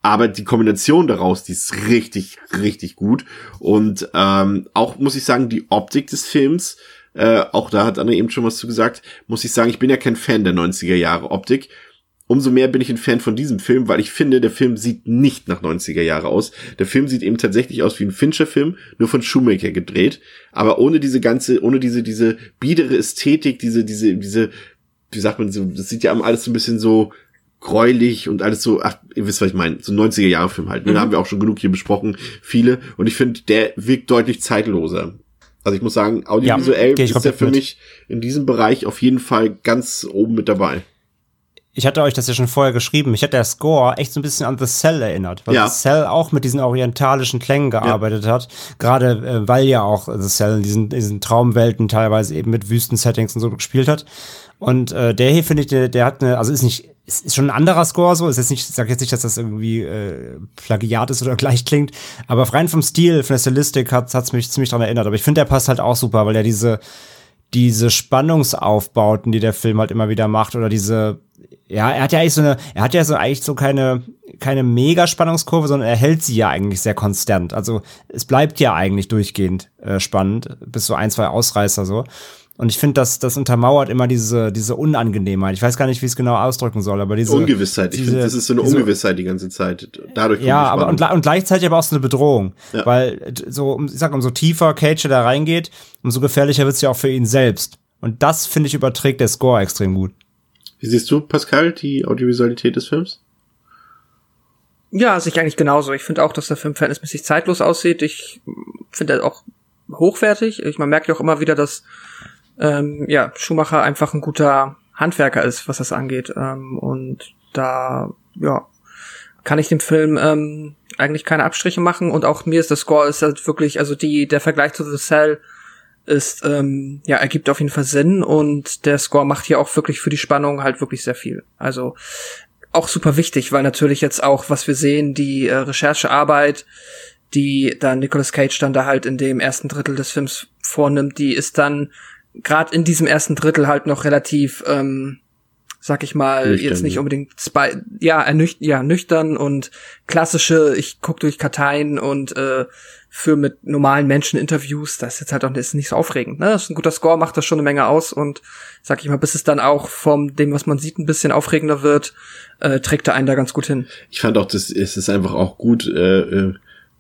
Aber die Kombination daraus, die ist richtig, richtig gut. Und ähm, auch muss ich sagen, die Optik des Films äh, auch da hat Anne eben schon was zu gesagt, muss ich sagen, ich bin ja kein Fan der 90er Jahre Optik. Umso mehr bin ich ein Fan von diesem Film, weil ich finde, der Film sieht nicht nach 90er Jahre aus. Der Film sieht eben tatsächlich aus wie ein Fincher-Film, nur von Shoemaker gedreht. Aber ohne diese ganze, ohne diese, diese biedere Ästhetik, diese, diese, diese, wie sagt man so, das sieht ja alles so ein bisschen so gräulich und alles so, ach, ihr wisst, was ich meine, so 90er Jahre Film halt. Ne? Mhm. Da haben wir auch schon genug hier besprochen, viele. Und ich finde, der wirkt deutlich zeitloser. Also ich muss sagen, audiovisuell ja, ist er für mit. mich in diesem Bereich auf jeden Fall ganz oben mit dabei. Ich hatte euch das ja schon vorher geschrieben. Ich hatte der Score echt so ein bisschen an The Cell erinnert, weil ja. The Cell auch mit diesen orientalischen Klängen gearbeitet ja. hat. Gerade äh, weil ja auch The Cell in diesen, diesen Traumwelten teilweise eben mit Wüstensettings und so gespielt hat. Und äh, der hier finde ich, der, der hat eine, also ist nicht es ist schon ein anderer Score so. Ist jetzt nicht, ich sag jetzt nicht, dass das irgendwie äh, Plagiat ist oder gleich klingt, aber rein vom Stil, von der Stilistik hat es mich ziemlich dran erinnert. Aber ich finde, der passt halt auch super, weil er diese diese Spannungsaufbauten, die der Film halt immer wieder macht, oder diese, ja, er hat ja eigentlich so eine, er hat ja so eigentlich so keine, keine mega Spannungskurve, sondern er hält sie ja eigentlich sehr konstant. Also es bleibt ja eigentlich durchgehend äh, spannend, bis so ein, zwei Ausreißer so. Und ich finde, das, das untermauert immer diese, diese Unangenehmheit. Ich weiß gar nicht, wie ich es genau ausdrücken soll, aber diese Ungewissheit. Ich finde, das ist so eine diese, Ungewissheit die ganze Zeit. Dadurch ja, aber und, und, gleichzeitig aber auch so eine Bedrohung, ja. weil so, ich sag, umso tiefer Cage da reingeht, umso gefährlicher wird es ja auch für ihn selbst. Und das finde ich überträgt der Score extrem gut. Wie siehst du, Pascal, die Audiovisualität des Films? Ja, sich eigentlich genauso. Ich finde auch, dass der Film verhältnismäßig zeitlos aussieht. Ich finde er auch hochwertig. Ich, man merkt ja auch immer wieder, dass ähm, ja, Schumacher einfach ein guter Handwerker ist, was das angeht. Ähm, und da, ja, kann ich dem Film ähm, eigentlich keine Abstriche machen. Und auch mir ist der Score ist halt wirklich, also die, der Vergleich zu The Cell ist, ähm, ja, ergibt auf jeden Fall Sinn und der Score macht hier auch wirklich für die Spannung halt wirklich sehr viel. Also auch super wichtig, weil natürlich jetzt auch, was wir sehen, die äh, Recherchearbeit, die da Nicolas Cage dann da halt in dem ersten Drittel des Films vornimmt, die ist dann gerade in diesem ersten Drittel halt noch relativ, ähm, sag ich mal, nüchtern, jetzt nicht unbedingt spy ja, ernücht ja, nüchtern und klassische, ich guck durch Karteien und äh, für mit normalen Menschen Interviews, das ist jetzt halt auch ist nicht so aufregend. Ne? Das ist ein guter Score, macht das schon eine Menge aus und sag ich mal, bis es dann auch vom dem, was man sieht, ein bisschen aufregender wird, äh, trägt er einen da ganz gut hin. Ich fand auch, das es ist einfach auch gut äh, äh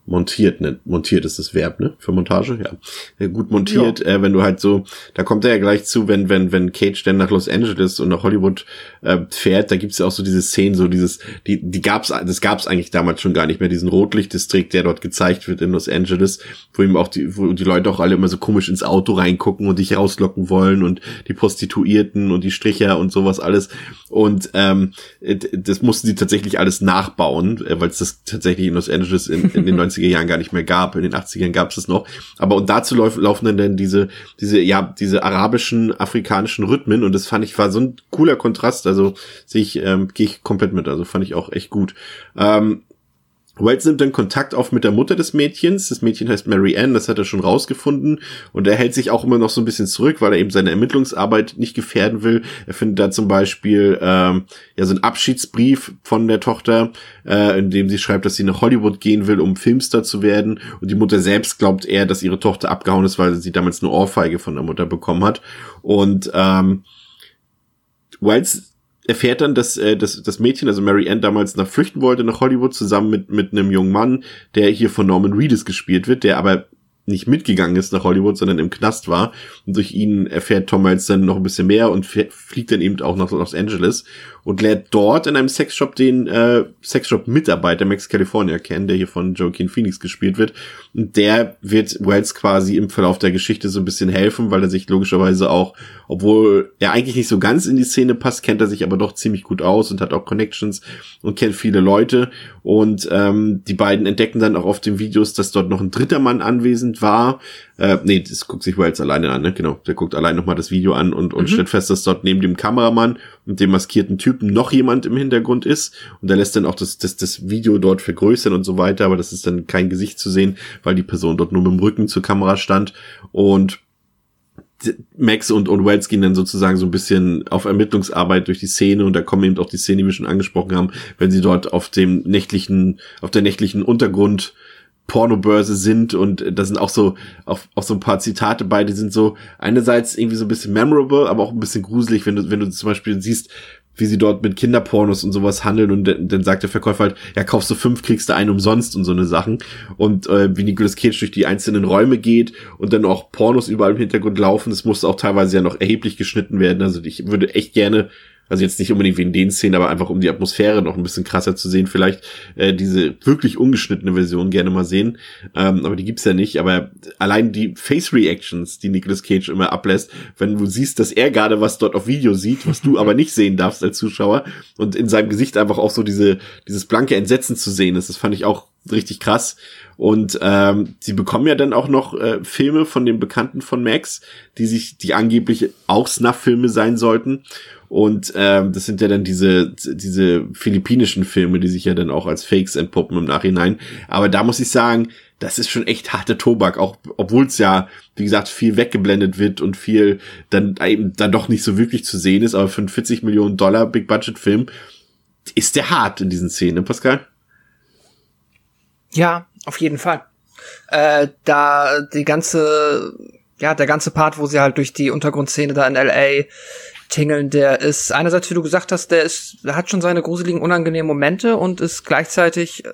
montiert, ne? Montiert ist das Verb, ne? Für Montage, ja. Gut montiert, äh, wenn du halt so, da kommt er ja gleich zu, wenn, wenn, wenn Cage dann nach Los Angeles und nach Hollywood äh, fährt, da gibt's ja auch so diese Szenen, so dieses, die, die gab's, das gab's eigentlich damals schon gar nicht mehr, diesen Rotlichtdistrikt, der dort gezeigt wird in Los Angeles, wo ihm auch die, wo die Leute auch alle immer so komisch ins Auto reingucken und dich rauslocken wollen und die Prostituierten und die Stricher und sowas alles. Und ähm, das mussten die tatsächlich alles nachbauen, äh, weil es das tatsächlich in Los Angeles in, in den 90er Jahren gar nicht mehr gab. In den 80ern gab es es noch. Aber und dazu lauf, laufen dann, dann diese, diese, ja, diese arabischen, afrikanischen Rhythmen und das fand ich war so ein cooler Kontrast. Also sehe ich, ähm, gehe ich komplett mit. Also fand ich auch echt gut. Ähm, Wells nimmt dann Kontakt auf mit der Mutter des Mädchens. Das Mädchen heißt Mary Ann, das hat er schon rausgefunden. Und er hält sich auch immer noch so ein bisschen zurück, weil er eben seine Ermittlungsarbeit nicht gefährden will. Er findet da zum Beispiel ähm, ja so einen Abschiedsbrief von der Tochter, äh, in dem sie schreibt, dass sie nach Hollywood gehen will, um Filmstar zu werden. Und die Mutter selbst glaubt eher, dass ihre Tochter abgehauen ist, weil sie damals eine Ohrfeige von der Mutter bekommen hat. Und ähm, Wells erfährt dann, dass äh, dass das Mädchen, also Mary Ann, damals nach flüchten wollte nach Hollywood zusammen mit mit einem jungen Mann, der hier von Norman Reedus gespielt wird, der aber nicht mitgegangen ist nach Hollywood, sondern im Knast war. Und durch ihn erfährt Tom Miles dann noch ein bisschen mehr und fliegt dann eben auch nach Los Angeles und lernt dort in einem Sexshop den äh, Sexshop-Mitarbeiter Max California kennen, der hier von Joaquin Phoenix gespielt wird. Und der wird Wells quasi im Verlauf der Geschichte so ein bisschen helfen, weil er sich logischerweise auch, obwohl er eigentlich nicht so ganz in die Szene passt, kennt er sich aber doch ziemlich gut aus und hat auch Connections und kennt viele Leute. Und ähm, die beiden entdecken dann auch auf den Videos, dass dort noch ein dritter Mann anwesend war, äh, nee, das guckt sich Wells alleine an, ne? Genau. Der guckt allein nochmal das Video an und, und mhm. stellt fest, dass dort neben dem Kameramann und dem maskierten Typen noch jemand im Hintergrund ist. Und er lässt dann auch das, das, das Video dort vergrößern und so weiter, aber das ist dann kein Gesicht zu sehen, weil die Person dort nur mit dem Rücken zur Kamera stand. Und Max und, und Wells gehen dann sozusagen so ein bisschen auf Ermittlungsarbeit durch die Szene und da kommen eben auch die Szene, die wir schon angesprochen haben, wenn sie dort auf dem nächtlichen, auf der nächtlichen Untergrund Pornobörse sind und da sind auch so auch, auch so ein paar Zitate bei, die sind so einerseits irgendwie so ein bisschen memorable, aber auch ein bisschen gruselig, wenn du wenn du zum Beispiel siehst, wie sie dort mit Kinderpornos und sowas handeln und dann sagt der Verkäufer halt, ja, kaufst du fünf, kriegst du einen umsonst und so eine Sachen. Und äh, wie Nicolas Cage durch die einzelnen Räume geht und dann auch Pornos überall im Hintergrund laufen, das musste auch teilweise ja noch erheblich geschnitten werden, also ich würde echt gerne also jetzt nicht unbedingt wegen den Szenen, aber einfach um die Atmosphäre noch ein bisschen krasser zu sehen, vielleicht äh, diese wirklich ungeschnittene Version gerne mal sehen. Ähm, aber die gibt's ja nicht. Aber allein die Face Reactions, die Nicolas Cage immer ablässt, wenn du siehst, dass er gerade was dort auf Video sieht, was du aber nicht sehen darfst als Zuschauer, und in seinem Gesicht einfach auch so diese dieses blanke Entsetzen zu sehen ist, das fand ich auch richtig krass. Und ähm, sie bekommen ja dann auch noch äh, Filme von den Bekannten von Max, die sich, die angeblich auch Snuff-Filme sein sollten. Und ähm, das sind ja dann diese, diese philippinischen Filme, die sich ja dann auch als Fakes entpuppen im Nachhinein. Aber da muss ich sagen, das ist schon echt harte Tobak, auch obwohl es ja, wie gesagt, viel weggeblendet wird und viel dann eben dann doch nicht so wirklich zu sehen ist. Aber für einen 40 Millionen Dollar Big Budget Film ist der hart in diesen Szenen, Pascal? Ja, auf jeden Fall. Äh, da die ganze, ja, der ganze Part, wo sie halt durch die Untergrundszene da in LA tingeln, der ist einerseits, wie du gesagt hast, der ist, der hat schon seine gruseligen, unangenehmen Momente und ist gleichzeitig äh,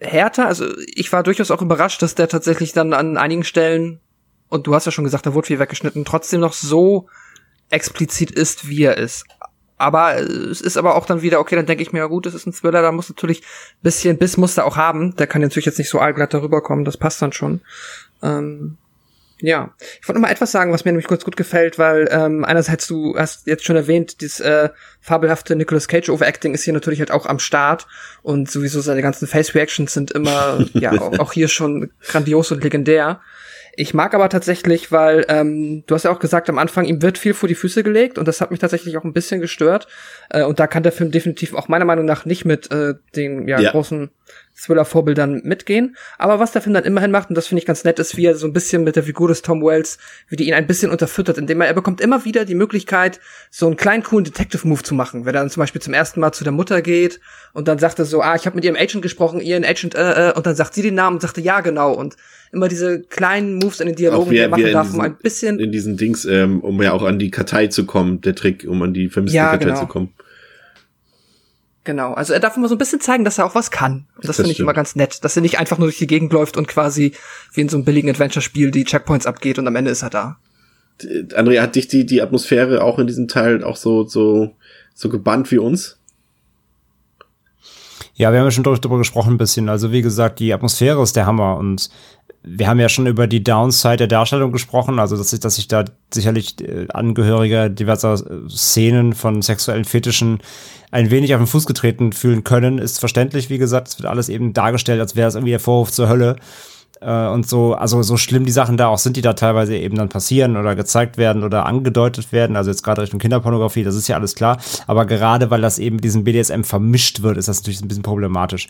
härter. Also ich war durchaus auch überrascht, dass der tatsächlich dann an einigen Stellen, und du hast ja schon gesagt, da wurde viel weggeschnitten, trotzdem noch so explizit ist, wie er ist. Aber es ist aber auch dann wieder, okay, dann denke ich mir, ja gut, das ist ein Thriller, da muss natürlich bisschen Biss muss er auch haben. Der kann natürlich jetzt nicht so allglatt darüber kommen, das passt dann schon. Ähm, ja, ich wollte noch mal etwas sagen, was mir nämlich kurz gut gefällt, weil ähm, einerseits du hast jetzt schon erwähnt, dieses äh, fabelhafte Nicolas Cage Overacting ist hier natürlich halt auch am Start und sowieso seine ganzen Face Reactions sind immer ja auch, auch hier schon grandios und legendär. Ich mag aber tatsächlich, weil ähm, du hast ja auch gesagt, am Anfang ihm wird viel vor die Füße gelegt und das hat mich tatsächlich auch ein bisschen gestört. Äh, und da kann der Film definitiv auch meiner Meinung nach nicht mit äh, den ja, ja. großen Thriller-Vorbildern mitgehen. Aber was der Film dann immerhin macht, und das finde ich ganz nett, ist, wie er so ein bisschen mit der Figur des Tom Wells, wie die ihn ein bisschen unterfüttert, indem er, er bekommt immer wieder die Möglichkeit, so einen kleinen coolen Detective-Move zu machen. Wenn er dann zum Beispiel zum ersten Mal zu der Mutter geht und dann sagt er so, ah, ich habe mit ihrem Agent gesprochen, ihren Agent, äh, äh, und dann sagt sie den Namen und sagte, ja, genau. Und immer diese kleinen Moves in den Dialogen, die er machen darf, diesen, um ein bisschen. In diesen Dings, ähm, um ja auch an die Kartei zu kommen, der Trick, um an die vermisste ja, Kartei genau. zu kommen. Genau, also er darf immer so ein bisschen zeigen, dass er auch was kann. Und das, das finde ich immer ganz nett, dass er nicht einfach nur durch die Gegend läuft und quasi wie in so einem billigen Adventure-Spiel die Checkpoints abgeht und am Ende ist er da. Andrea, hat dich die, die Atmosphäre auch in diesem Teil auch so, so, so gebannt wie uns? Ja, wir haben ja schon darüber gesprochen ein bisschen. Also wie gesagt, die Atmosphäre ist der Hammer und wir haben ja schon über die Downside der Darstellung gesprochen, also dass ich, dass ich da sicherlich äh, Angehörige diverser äh, Szenen von sexuellen Fetischen ein wenig auf den Fuß getreten fühlen können, ist verständlich, wie gesagt. Es wird alles eben dargestellt, als wäre es irgendwie der Vorhof zur Hölle. Äh, und so, also so schlimm die Sachen da auch sind, die da teilweise eben dann passieren oder gezeigt werden oder angedeutet werden, also jetzt gerade Richtung Kinderpornografie, das ist ja alles klar. Aber gerade weil das eben mit diesem BDSM vermischt wird, ist das natürlich ein bisschen problematisch.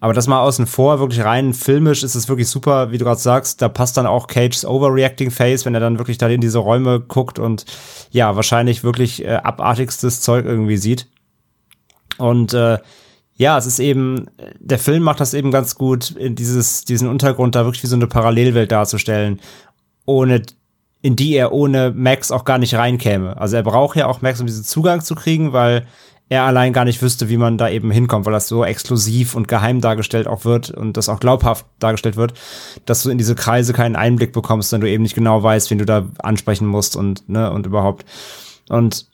Aber das mal außen vor, wirklich rein filmisch ist es wirklich super, wie du gerade sagst, da passt dann auch Cages Overreacting Face, wenn er dann wirklich da in diese Räume guckt und ja, wahrscheinlich wirklich äh, abartigstes Zeug irgendwie sieht. Und äh, ja, es ist eben, der Film macht das eben ganz gut, in dieses, diesen Untergrund da wirklich wie so eine Parallelwelt darzustellen, ohne, in die er ohne Max auch gar nicht reinkäme. Also er braucht ja auch Max, um diesen Zugang zu kriegen, weil er allein gar nicht wüsste, wie man da eben hinkommt, weil das so exklusiv und geheim dargestellt auch wird und das auch glaubhaft dargestellt wird, dass du in diese Kreise keinen Einblick bekommst, wenn du eben nicht genau weißt, wen du da ansprechen musst und, ne, und überhaupt. Und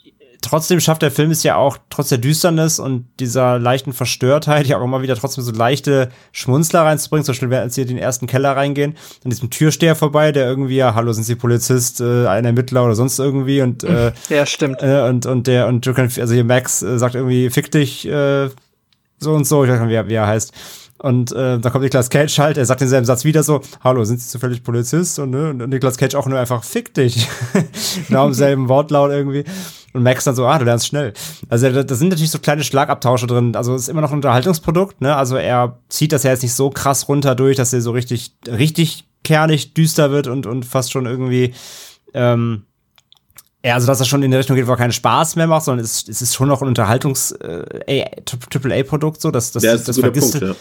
trotzdem schafft der Film es ja auch, trotz der Düsternis und dieser leichten Verstörtheit, ja auch immer wieder trotzdem so leichte Schmunzler reinzubringen. Zum Beispiel, als sie in den ersten Keller reingehen, an diesem Türsteher vorbei, der irgendwie, ja, hallo, sind Sie Polizist, äh, ein Ermittler oder sonst irgendwie und äh, ja, stimmt. Äh, und, und der, und du kannst, also hier Max äh, sagt irgendwie, fick dich, äh, so und so, ich weiß nicht, wie, wie er heißt. Und äh, da kommt Niklas Cage halt, er sagt denselben Satz wieder so, hallo, sind Sie zufällig Polizist? Und, ne, und Niklas Cage auch nur einfach, fick dich. genau im selben Wortlaut irgendwie. Und Max dann so, ah, du lernst schnell. Also da, da sind natürlich so kleine Schlagabtausche drin. Also es ist immer noch ein Unterhaltungsprodukt, ne? Also er zieht das ja jetzt nicht so krass runter durch, dass er so richtig, richtig kernig düster wird und, und fast schon irgendwie, ähm, ja, also dass er schon in der Richtung geht, wo er keinen Spaß mehr macht, sondern es, es ist schon noch ein Unterhaltungs äh, so, dass das, das, das vergisst. Punkt, ja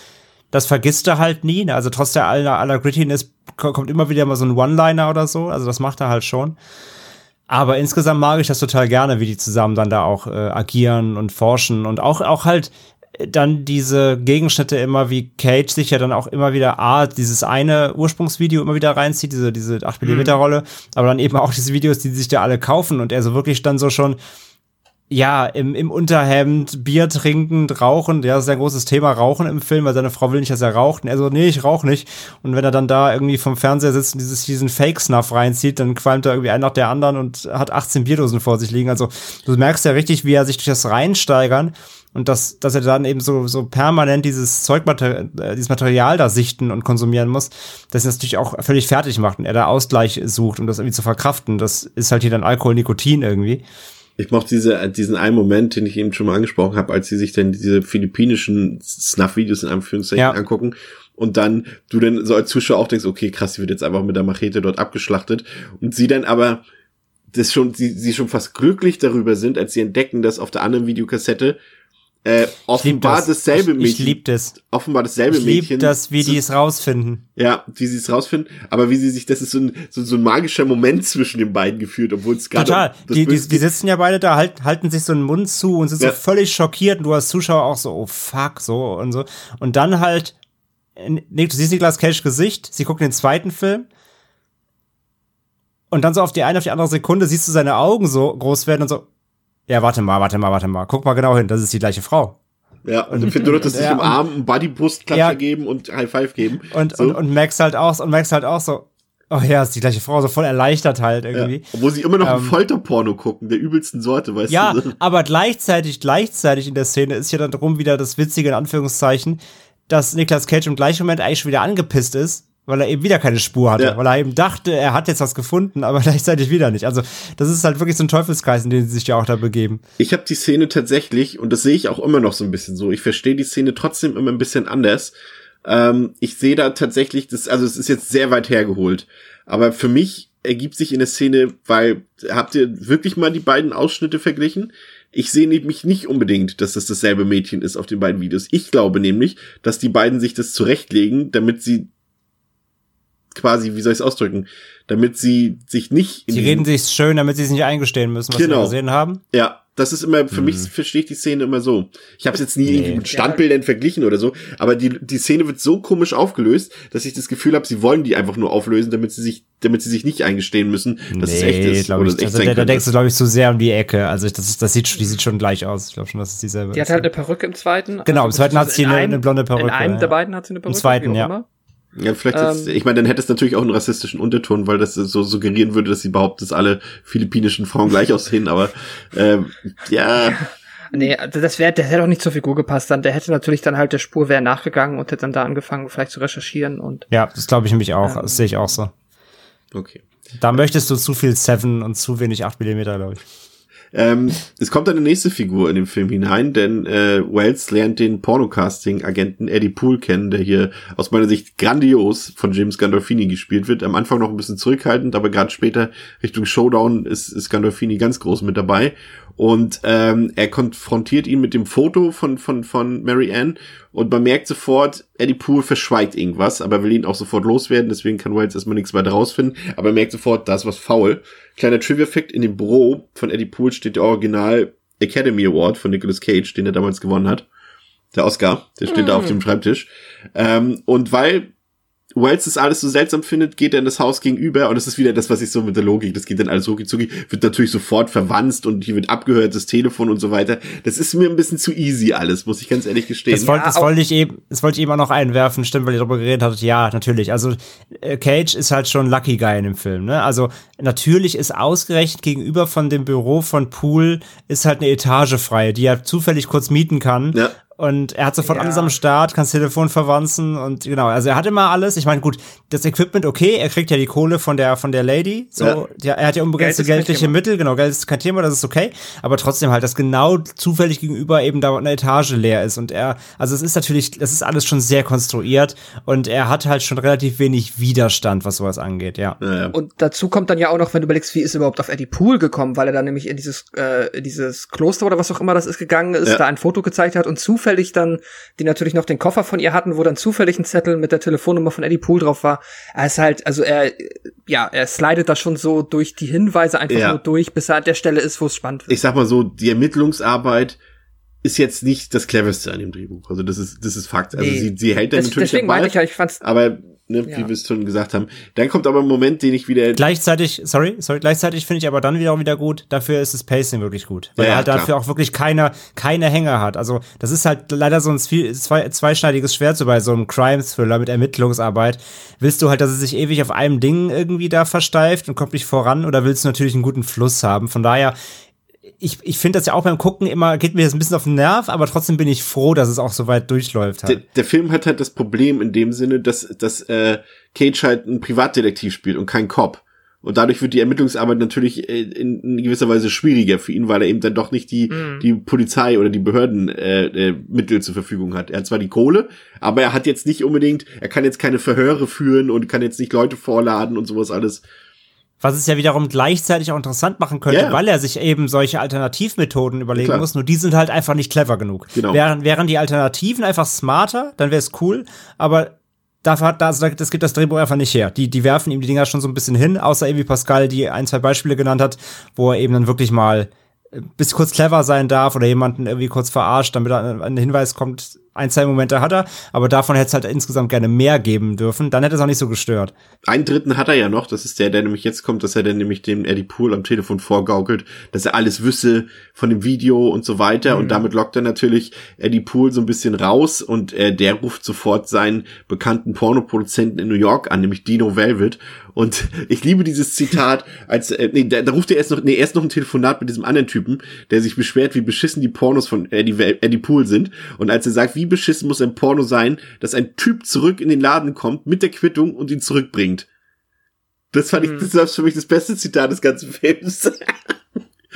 das vergisst er halt nie. Ne? Also trotz der aller, aller Grittiness kommt immer wieder mal so ein One-Liner oder so. Also das macht er halt schon. Aber insgesamt mag ich das total gerne, wie die zusammen dann da auch äh, agieren und forschen und auch, auch halt dann diese Gegenschnitte immer, wie Cage sich ja dann auch immer wieder A, dieses eine Ursprungsvideo immer wieder reinzieht, diese, diese 8mm Rolle, mhm. aber dann eben auch diese Videos, die sich da alle kaufen und er so wirklich dann so schon ja, im, im Unterhemd, Bier trinkend, rauchend, ja, das ist ein großes Thema, Rauchen im Film, weil seine Frau will nicht, dass er raucht. Und er so, nee, ich rauch nicht. Und wenn er dann da irgendwie vom Fernseher sitzt und dieses, diesen Fake-Snuff reinzieht, dann qualmt er irgendwie ein nach der anderen und hat 18 Bierdosen vor sich liegen. Also du merkst ja richtig, wie er sich durch das reinsteigern und dass, dass er dann eben so, so permanent dieses Zeugmaterial, äh, dieses Material da sichten und konsumieren muss, das ihn natürlich auch völlig fertig macht und er da Ausgleich sucht, um das irgendwie zu verkraften. Das ist halt hier dann Alkohol, Nikotin irgendwie. Ich mochte diese, diesen einen Moment, den ich eben schon mal angesprochen habe, als sie sich dann diese philippinischen Snuff-Videos in Anführungszeichen ja. angucken und dann du dann so als Zuschauer auch denkst, okay, krass, sie wird jetzt einfach mit der Machete dort abgeschlachtet und sie dann aber das schon, sie, sie schon fast glücklich darüber sind, als sie entdecken, dass auf der anderen Videokassette äh, offenbar das. dasselbe Mädchen. Ich, ich lieb das. Offenbar dasselbe ich Mädchen. Ich lieb das, wie die es rausfinden. Ja, wie sie es rausfinden, aber wie sie sich, das ist so ein, so, so ein magischer Moment zwischen den beiden gefühlt, obwohl es gerade. Total. Die, die, die sitzen ja beide da, halt, halten sich so einen Mund zu und sind ja. so völlig schockiert und du als Zuschauer auch so, oh fuck, so und so. Und dann halt, nee, du siehst Niklas Cage Gesicht, sie gucken den zweiten Film. Und dann so auf die eine, auf die andere Sekunde siehst du seine Augen so groß werden und so, ja, warte mal, warte mal, warte mal. Guck mal genau hin, das ist die gleiche Frau. Ja, und dann findet du dass sich ja, im Arm einen Bodybrustklatscher ja, geben und High Five geben. Und, so. und, und Max halt auch, und Max halt auch so, oh ja, ist die gleiche Frau, so voll erleichtert halt irgendwie. Ja, obwohl sie immer noch ähm, ein Folterporno gucken, der übelsten Sorte, weißt ja, du. Ja, aber gleichzeitig, gleichzeitig in der Szene ist ja dann drum wieder das Witzige in Anführungszeichen, dass Niklas Cage im gleichen Moment eigentlich schon wieder angepisst ist, weil er eben wieder keine Spur hatte, Ja. weil er eben dachte, er hat jetzt was gefunden, aber gleichzeitig wieder nicht. Also das ist halt wirklich so ein Teufelskreis, in den sie sich ja auch da begeben. Ich habe die Szene tatsächlich, und das sehe ich auch immer noch so ein bisschen so, ich verstehe die Szene trotzdem immer ein bisschen anders. Ähm, ich sehe da tatsächlich, das, also es ist jetzt sehr weit hergeholt, aber für mich ergibt sich in der Szene, weil habt ihr wirklich mal die beiden Ausschnitte verglichen? Ich sehe nämlich nicht unbedingt, dass das dasselbe Mädchen ist auf den beiden Videos. Ich glaube nämlich, dass die beiden sich das zurechtlegen, damit sie quasi, wie soll ich es ausdrücken, damit sie sich nicht in Sie reden sich schön, damit sie es nicht eingestehen müssen, was Genau. sie gesehen haben. Ja, das ist immer, für mich verstehe ich die Szene immer so. Ich habe es jetzt nie Nee. irgendwie mit Standbildern verglichen oder so, aber die, die Szene wird so komisch aufgelöst, dass ich das Gefühl habe, sie wollen die einfach nur auflösen, damit sie sich, damit sie sich nicht eingestehen müssen, dass es echt ist. glaube oder ich. es echt Also, sein da, da denkst du, glaube ich, zu sehr um die Ecke. Also ich, das, ist, das sieht, die sieht schon gleich aus. Ich glaube schon, dass es dieselbe Die ist. hat halt eine Perücke im zweiten. Genau, im Also, zweiten hat sie in eine- einem- eine blonde Perücke, In einem ja. der beiden hat sie eine Im Perücke. zweiten, wie auch ja. immer. Ja, vielleicht jetzt, Ähm, ich meine, dann hätte es natürlich auch einen rassistischen Unterton, weil das so suggerieren würde, dass sie behauptet, dass alle philippinischen Frauen gleich aussehen, aber ähm, ja, Nee, also das wäre, der hätte auch nicht zur Figur gepasst dann. Der hätte natürlich dann halt der Spur wäre nachgegangen und hätte dann da angefangen, vielleicht zu recherchieren und Ja, das glaube ich nämlich auch. Ähm, Das sehe ich auch so. okay. Da möchtest du zu viel Seven und zu wenig 8 mm, glaube ich. Ähm, es kommt eine nächste Figur in den Film hinein, denn äh, Wells lernt den Pornocasting-Agenten Eddie Poole kennen, der hier aus meiner Sicht grandios von James Gandolfini gespielt wird. Am Anfang noch ein bisschen zurückhaltend, aber gerade später Richtung Showdown ist, ist Gandolfini ganz groß mit dabei. Und ähm, er konfrontiert ihn mit dem Foto von, von, von Mary Ann und man merkt sofort, Eddie Poole verschweigt irgendwas, aber will ihn auch sofort loswerden, deswegen kann Wells erstmal nichts weiter rausfinden, aber er merkt sofort, da ist was faul. Kleiner Trivia-Fact, in dem Büro von Eddie Poole steht der Original Academy Award von Nicolas Cage, den er damals gewonnen hat. Der Oscar, der steht da auf dem Schreibtisch. Ähm, und weil Wells das alles so seltsam findet, geht er in das Haus gegenüber und das ist wieder das, was ich so mit der Logik, das geht dann alles rucki zucki, wird natürlich sofort verwanzt und hier wird abgehört, das Telefon und so weiter. Das ist mir ein bisschen zu easy alles, muss ich ganz ehrlich gestehen. Das wollte, das wollte ich eben, das wollte ich eben auch noch einwerfen, stimmt, weil ihr darüber geredet hattet. Ja, natürlich. Also äh, Cage ist halt schon Lucky Guy in dem Film. Ne? Also natürlich ist ausgerechnet gegenüber von dem Büro von Pool ist halt eine Etage frei, die er zufällig kurz mieten kann. Ja. Und er hat sofort Ja. alles am Start, kann das Telefon verwanzen und genau, also er hat immer alles. Ich meine, gut, das Equipment, okay, er kriegt ja die Kohle von der von der Lady. So, Ja. ja, er hat ja unbegrenzte Geld geldliche. Mittel, genau, Geld ist kein Thema, das ist okay. Aber trotzdem halt, dass genau zufällig gegenüber eben da eine Etage leer ist. Und er, also es ist natürlich, das ist alles schon sehr konstruiert und er hat halt schon relativ wenig Widerstand, was sowas angeht, ja. Naja. Und dazu kommt dann ja auch noch, wenn du überlegst, wie ist er überhaupt auf Eddie Poole gekommen, weil er dann nämlich in dieses, äh, dieses Kloster oder was auch immer das ist gegangen ist, Ja. da ein Foto gezeigt hat und zufällig dann, die natürlich noch den Koffer von ihr hatten, wo dann zufällig ein Zettel mit der Telefonnummer von Eddie Poole drauf war. Er ist halt, also er, ja, er slidet da schon so durch die Hinweise einfach Ja. nur durch, bis er an der Stelle ist, wo es spannend wird. ich sag mal so, die Ermittlungsarbeit ist jetzt nicht das cleverste an dem Drehbuch. Also das ist, das ist Fakt. Also Nee. sie, sie hält dann Des- natürlich deswegen meinte ich ich fand's, aber ne, wie Ja. wir es schon gesagt haben. Dann kommt aber ein Moment, den ich wieder Gleichzeitig, sorry, sorry, gleichzeitig finde ich aber dann wieder auch wieder gut, dafür ist das Pacing wirklich gut. Weil Ja, er halt ja, dafür auch wirklich keine, keine Hänger hat. Also, das ist halt leider so ein zwei, zweischneidiges Schwert so bei so einem Crime-Thriller mit Ermittlungsarbeit. Willst du halt, dass es sich ewig auf einem Ding irgendwie da versteift und kommt nicht voran oder willst du natürlich einen guten Fluss haben? Von daher, ich, ich finde das ja auch beim Gucken immer, geht mir das ein bisschen auf den Nerv, aber trotzdem bin ich froh, dass es auch so weit durchläuft der, halt. der Film hat halt das Problem in dem Sinne, dass, dass äh, Cage halt ein Privatdetektiv spielt und kein Cop. Und dadurch wird die Ermittlungsarbeit natürlich äh, in, in gewisser Weise schwieriger für ihn, weil er eben dann doch nicht die, Mhm. die Polizei oder die Behörden äh, äh, Mittel zur Verfügung hat. Er hat zwar die Kohle, aber er hat jetzt nicht unbedingt, er kann jetzt keine Verhöre führen und kann jetzt nicht Leute vorladen und sowas alles. Was es ja wiederum gleichzeitig auch interessant machen könnte, Ja. weil er sich eben solche Alternativmethoden überlegen Klar. muss, nur die sind halt einfach nicht clever genug. Genau. Wären, wären die Alternativen einfach smarter, dann wäre es cool, aber dafür hat, also das gibt das Drehbuch einfach nicht her. Die, die werfen ihm die Dinger schon so ein bisschen hin, außer irgendwie Pascal, die ein, zwei Beispiele genannt hat, wo er eben dann wirklich mal äh, bis kurz clever sein darf oder jemanden irgendwie kurz verarscht, damit er einen Hinweis kommt. Ein, zwei Momente hat er, aber davon hätte es halt insgesamt gerne mehr geben dürfen. Dann hätte es auch nicht so gestört. Einen dritten hat er ja noch, das ist der, der nämlich jetzt kommt, dass er dann nämlich dem Eddie Poole am Telefon vorgaukelt, dass er alles wüsste von dem Video und so weiter und damit lockt er natürlich Eddie Poole so ein bisschen raus und äh, der ruft sofort seinen bekannten Pornoproduzenten in New York an, nämlich Dino Velvet und ich liebe dieses Zitat, als äh, nee, da, da ruft er erst noch nee, erst noch ein Telefonat mit diesem anderen Typen, der sich beschwert, wie beschissen die Pornos von Eddie, Eddie Poole sind und als er sagt, wie beschissen muss ein Porno sein, dass ein Typ zurück in den Laden kommt mit der Quittung und ihn zurückbringt. Das fand ich, Mhm. das war für mich das beste Zitat des ganzen Films.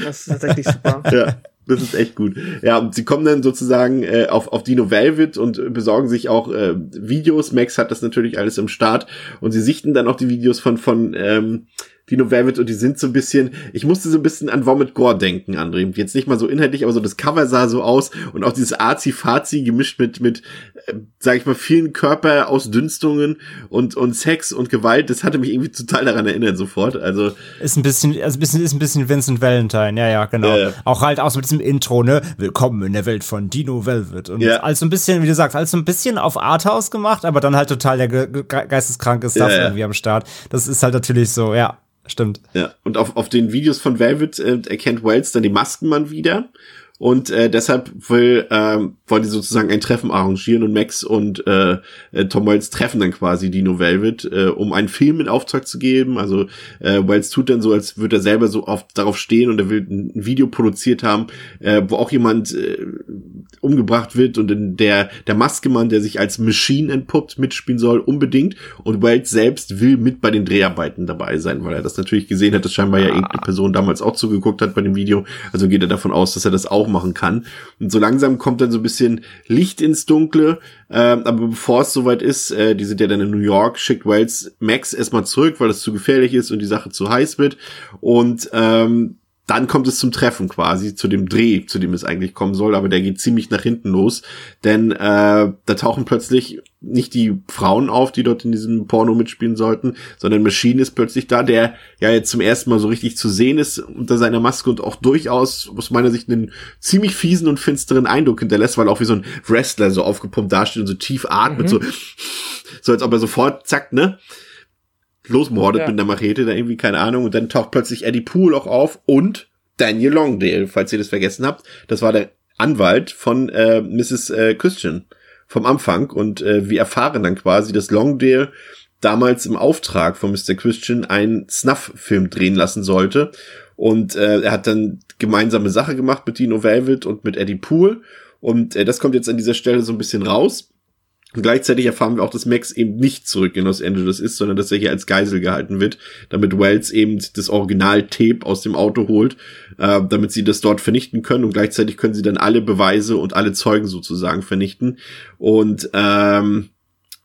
Das ist tatsächlich super. ja, das ist echt gut. Ja, und sie kommen dann sozusagen äh, auf, auf Dino Velvet und besorgen sich auch äh, Videos. Max hat das natürlich alles im Start und sie sichten dann auch die Videos von, von ähm, Dino Velvet und die sind so ein bisschen, ich musste so ein bisschen an Vomit Gore denken, André. Jetzt nicht mal so inhaltlich, aber so das Cover sah so aus und auch dieses Azi-Fazi gemischt mit, mit, äh, sag ich mal, vielen Körperausdünstungen und, und Sex und Gewalt, das hatte mich irgendwie total daran erinnert sofort. Also, Ist ein bisschen, also ein bisschen, ist ein bisschen Vincent Valentine, ja, ja, genau. Ja. Auch halt auch so mit diesem Intro, ne? Willkommen in der Welt von Dino Velvet. Und Ja. als so ein bisschen, wie du sagst, als so ein bisschen auf Arthouse gemacht, aber dann halt total der ge geisteskranke Stuff Ja, ja. irgendwie am Start. Das ist halt natürlich so, ja, stimmt. Ja, und auf, auf den Videos von Velvet äh, erkennt Wells dann den Maskenmann wieder. Und äh, deshalb will, ähm, wollen die sozusagen ein Treffen arrangieren und Max und äh, äh, Tom Wells treffen dann quasi Dino Velvet, äh, um einen Film in Auftrag zu geben. Also äh, Wells tut dann so, als würde er selber so oft darauf stehen und er will ein Video produziert haben, äh, wo auch jemand äh, umgebracht wird und in der der Maskemann, der sich als Machine entpuppt, mitspielen soll, unbedingt. Und Wells selbst will mit bei den Dreharbeiten dabei sein, weil er das natürlich gesehen hat, dass scheinbar ja irgendeine Person damals auch zugeguckt hat bei dem Video. Also geht er davon aus, dass er das auch machen kann. Und so langsam kommt dann so ein bisschen Licht ins Dunkle. Ähm, aber bevor es soweit ist, äh, die sind ja dann in New York, schickt Wells Max erstmal zurück, weil es zu gefährlich ist und die Sache zu heiß wird. Und ähm, dann kommt es zum Treffen quasi, zu dem Dreh, zu dem es eigentlich kommen soll, aber der geht ziemlich nach hinten los, denn äh, da tauchen plötzlich nicht die Frauen auf, die dort in diesem Porno mitspielen sollten, sondern Machine ist plötzlich da, der ja jetzt zum ersten Mal so richtig zu sehen ist unter seiner Maske und auch durchaus aus meiner Sicht einen ziemlich fiesen und finsteren Eindruck hinterlässt, weil auch wie so ein Wrestler so aufgepumpt dasteht und so tief atmet, Mhm. so, so als ob er sofort, zack, ne, losmordet Ja. mit einer Machete, da irgendwie, keine Ahnung, und dann taucht plötzlich Eddie Poole auch auf und Daniel Longdale, falls ihr das vergessen habt. Das war der Anwalt von äh, Mrs. Äh, Christian vom Anfang und äh, wir erfahren dann quasi, dass Longdale damals im Auftrag von Mr. Christian einen Snuff-Film drehen lassen sollte. Und äh, er hat dann gemeinsame Sache gemacht mit Dino Velvet und mit Eddie Poole. Und äh, das kommt jetzt an dieser Stelle so ein bisschen raus. Und gleichzeitig erfahren wir auch, dass Max eben nicht zurück in Los Angeles ist, sondern dass er hier als Geisel gehalten wird, damit Wells eben das Original-Tape aus dem Auto holt, äh, damit sie das dort vernichten können. Und gleichzeitig können sie dann alle Beweise und alle Zeugen sozusagen vernichten. Und ähm,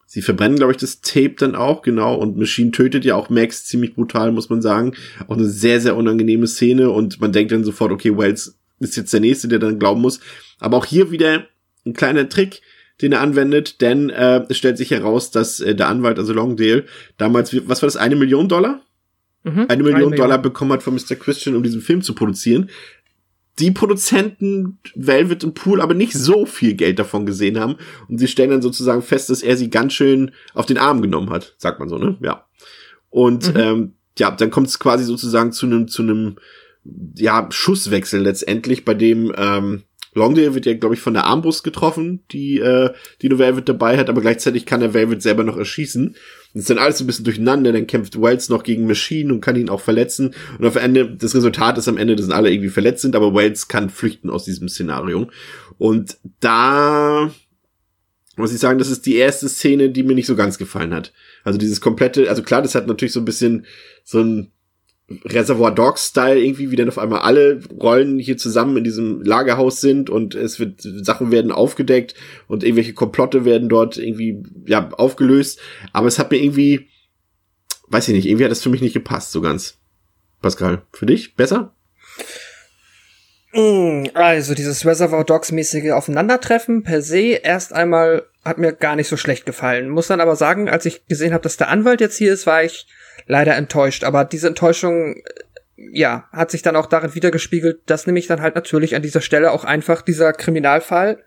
sie verbrennen, glaube ich, das Tape dann auch, genau. Und Machine tötet ja auch Max ziemlich brutal, muss man sagen. Auch eine sehr, sehr unangenehme Szene. Und man denkt dann sofort, okay, Wells ist jetzt der Nächste, der dann glauben muss. Aber auch hier wieder ein kleiner Trick, den er anwendet, denn äh, es stellt sich heraus, dass äh, der Anwalt, also Longdale, damals, was war das, eine Million Dollar? Mhm. Eine Million Dollar bekommen hat von Mr. Christian, um diesen Film zu produzieren. Die Produzenten Velvet und Pool aber nicht so viel Geld davon gesehen haben und sie stellen dann sozusagen fest, dass er sie ganz schön auf den Arm genommen hat, sagt man so, ne? Ja. Und Mhm. ähm, ja, dann kommt es quasi sozusagen zu einem zu einem ja Schusswechsel letztendlich, bei dem ähm, Longdale wird ja, glaube ich, von der Armbrust getroffen, die äh, die nur Velvet dabei hat, aber gleichzeitig kann er Velvet selber noch erschießen. Und ist dann alles ein bisschen durcheinander, dann kämpft Wells noch gegen Machine und kann ihn auch verletzen. Und auf Ende, das Resultat ist am Ende, dass alle irgendwie verletzt sind, aber Wells kann flüchten aus diesem Szenario. Und da muss ich sagen, das ist die erste Szene, die mir nicht so ganz gefallen hat. Also dieses komplette, also klar, das hat natürlich so ein bisschen so ein Reservoir Dogs Style irgendwie, wie dann auf einmal alle Rollen hier zusammen in diesem Lagerhaus sind und es wird Sachen werden aufgedeckt und irgendwelche Komplotte werden dort irgendwie ja aufgelöst, aber es hat mir irgendwie weiß ich nicht, irgendwie hat das für mich nicht gepasst so ganz. Pascal, für dich besser? Mm, Also dieses Reservoir Dogs mäßige Aufeinandertreffen per se erst einmal hat mir gar nicht so schlecht gefallen. Muss dann aber sagen, als ich gesehen habe, dass der Anwalt jetzt hier ist, war ich leider enttäuscht. Aber diese Enttäuschung, äh, ja, hat sich dann auch darin wiedergespiegelt, dass nämlich dann halt natürlich an dieser Stelle auch einfach dieser Kriminalfall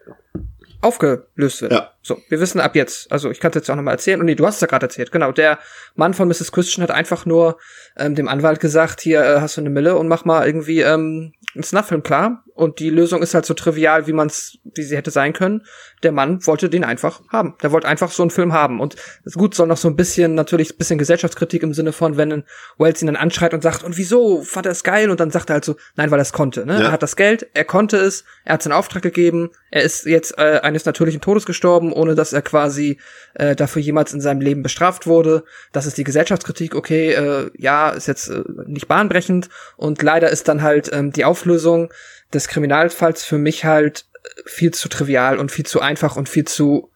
aufgelöst wird. Ja. So, wir wissen ab jetzt. Also ich kann es jetzt auch nochmal erzählen. Und nee, du hast es ja gerade erzählt. Genau, der Mann von Mrs. Christian hat einfach nur ähm, dem Anwalt gesagt, hier äh, hast du eine Mille und mach mal irgendwie ähm, einen Snuff-Film klar. Und die Lösung ist halt so trivial, wie man's, wie sie hätte sein können. Der Mann wollte den einfach haben. Der wollte einfach so einen Film haben. Und gut, soll noch so ein bisschen, natürlich ein bisschen Gesellschaftskritik im Sinne von, wenn Wells ihn dann anschreit und sagt, und wieso, fand er es geil? Und dann sagt er halt so, nein, weil er es konnte. Ne? Ja. Er hat das Geld, er konnte es, er hat seinen Auftrag gegeben, er ist jetzt äh, eines natürlichen Todes gestorben, ohne dass er quasi äh, dafür jemals in seinem Leben bestraft wurde. Das ist die Gesellschaftskritik, okay, äh, ja, ist jetzt äh, nicht bahnbrechend. Und leider ist dann halt ähm, die Auflösung, des Kriminalfalls für mich halt viel zu trivial und viel zu einfach und viel zu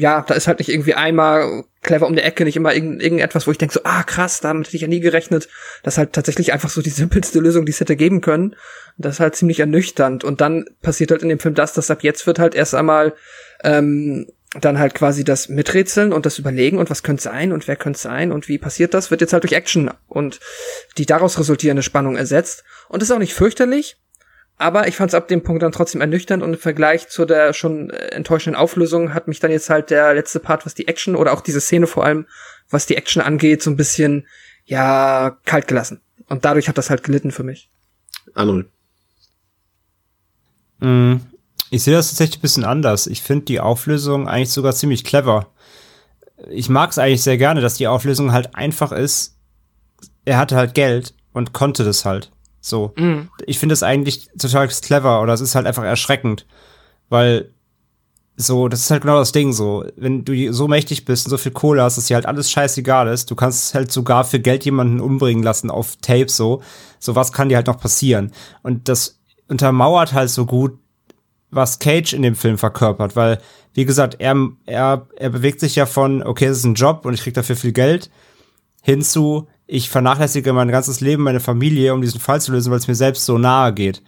ja, da ist halt nicht irgendwie einmal clever um der Ecke, nicht immer irgend, irgendetwas, wo ich denke so, ah krass, damit hätte ich ja nie gerechnet. Das ist halt tatsächlich einfach so die simpelste Lösung, die es hätte geben können. das ist halt ziemlich ernüchternd. Und dann passiert halt in dem Film das, dass ab jetzt wird halt erst einmal ähm, dann halt quasi das Miträtseln und das Überlegen und was könnte sein und wer könnte sein und wie passiert das, wird jetzt halt durch Action und die daraus resultierende Spannung ersetzt. Und das ist auch nicht fürchterlich, aber ich fand es ab dem Punkt dann trotzdem ernüchternd und im Vergleich zu der schon äh, enttäuschenden Auflösung hat mich dann jetzt halt der letzte Part, was die Action oder auch diese Szene vor allem, was die Action angeht, so ein bisschen, ja, kalt gelassen. Und dadurch hat das halt gelitten für mich. Arnold. Mm, ich sehe das tatsächlich ein bisschen anders. Ich finde die Auflösung eigentlich sogar ziemlich clever. Ich mag es eigentlich sehr gerne, dass die Auflösung halt einfach ist. Er hatte halt Geld und konnte das halt. So. Mhm. Ich finde es eigentlich total clever oder es ist halt einfach erschreckend. Weil so, das ist halt genau das Ding so. Wenn du so mächtig bist und so viel Kohle hast, dass dir halt alles scheißegal ist, du kannst halt sogar für Geld jemanden umbringen lassen auf Tape so. So was kann dir halt noch passieren. Und das untermauert halt so gut, was Cage in dem Film verkörpert, weil, wie gesagt, er, er, er bewegt sich ja von, okay, es ist ein Job und ich krieg dafür viel Geld, hinzu, ich vernachlässige mein ganzes Leben, meine Familie, um diesen Fall zu lösen, weil es mir selbst so nahe geht.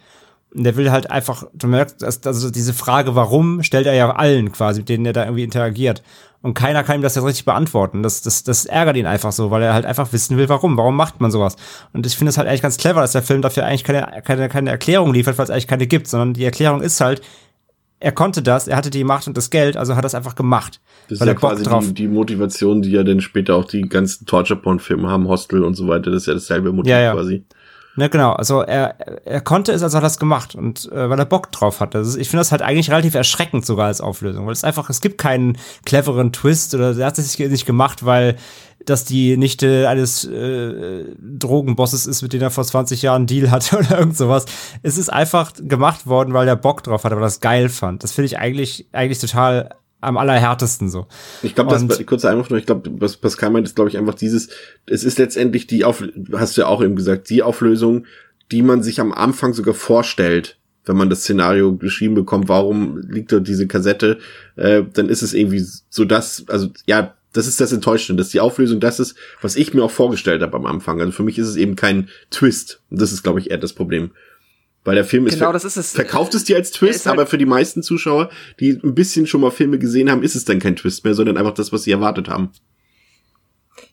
Und der will halt einfach, du merkst, dass, also diese Frage, warum, stellt er ja allen quasi, mit denen er da irgendwie interagiert. Und keiner kann ihm das jetzt richtig beantworten. Das, das, das ärgert ihn einfach so, weil er halt einfach wissen will, warum. Warum macht man sowas? Und ich finde es halt eigentlich ganz clever, dass der Film dafür eigentlich keine, keine, keine Erklärung liefert, weil es eigentlich keine gibt, sondern die Erklärung ist halt, er konnte das, er hatte die Macht und das Geld, also hat er es einfach gemacht. Das ist ja quasi die, die, Motivation, die ja dann später auch die ganzen Torture-Porn-Filme haben, Hostel und so weiter, das ist ja dasselbe Motiv ja, ja. quasi. Ne, genau, also er, er konnte es, also hat er das gemacht und äh, weil er Bock drauf hatte. Also ich finde das halt eigentlich relativ erschreckend sogar als Auflösung, weil es einfach, es gibt keinen cleveren Twist oder er hat es nicht gemacht, weil das die Nichte eines äh, Drogenbosses ist, mit dem er vor 20 Jahren Deal hatte oder irgend sowas. Es ist einfach gemacht worden, weil er Bock drauf hatte, weil er das geil fand. Das finde ich eigentlich, eigentlich total am allerhärtesten so. Ich glaube, das kurzer Einwurf nur, ich glaube, was Pascal meint, ist, glaube ich, einfach dieses, es ist letztendlich die auf, hast du ja auch eben gesagt, die Auflösung, die man sich am Anfang sogar vorstellt, wenn man das Szenario geschrieben bekommt, warum liegt dort diese Kassette, äh, dann ist es irgendwie so das, also ja, das ist das Enttäuschende, dass die Auflösung das ist, was ich mir auch vorgestellt habe am Anfang. Also für mich ist es eben kein Twist. Und das ist, glaube ich, eher das Problem. Weil der Film ist, genau, das ist es. verkauft es dir als Twist, halt aber für die meisten Zuschauer, die ein bisschen schon mal Filme gesehen haben, ist es dann kein Twist mehr, sondern einfach das, was sie erwartet haben.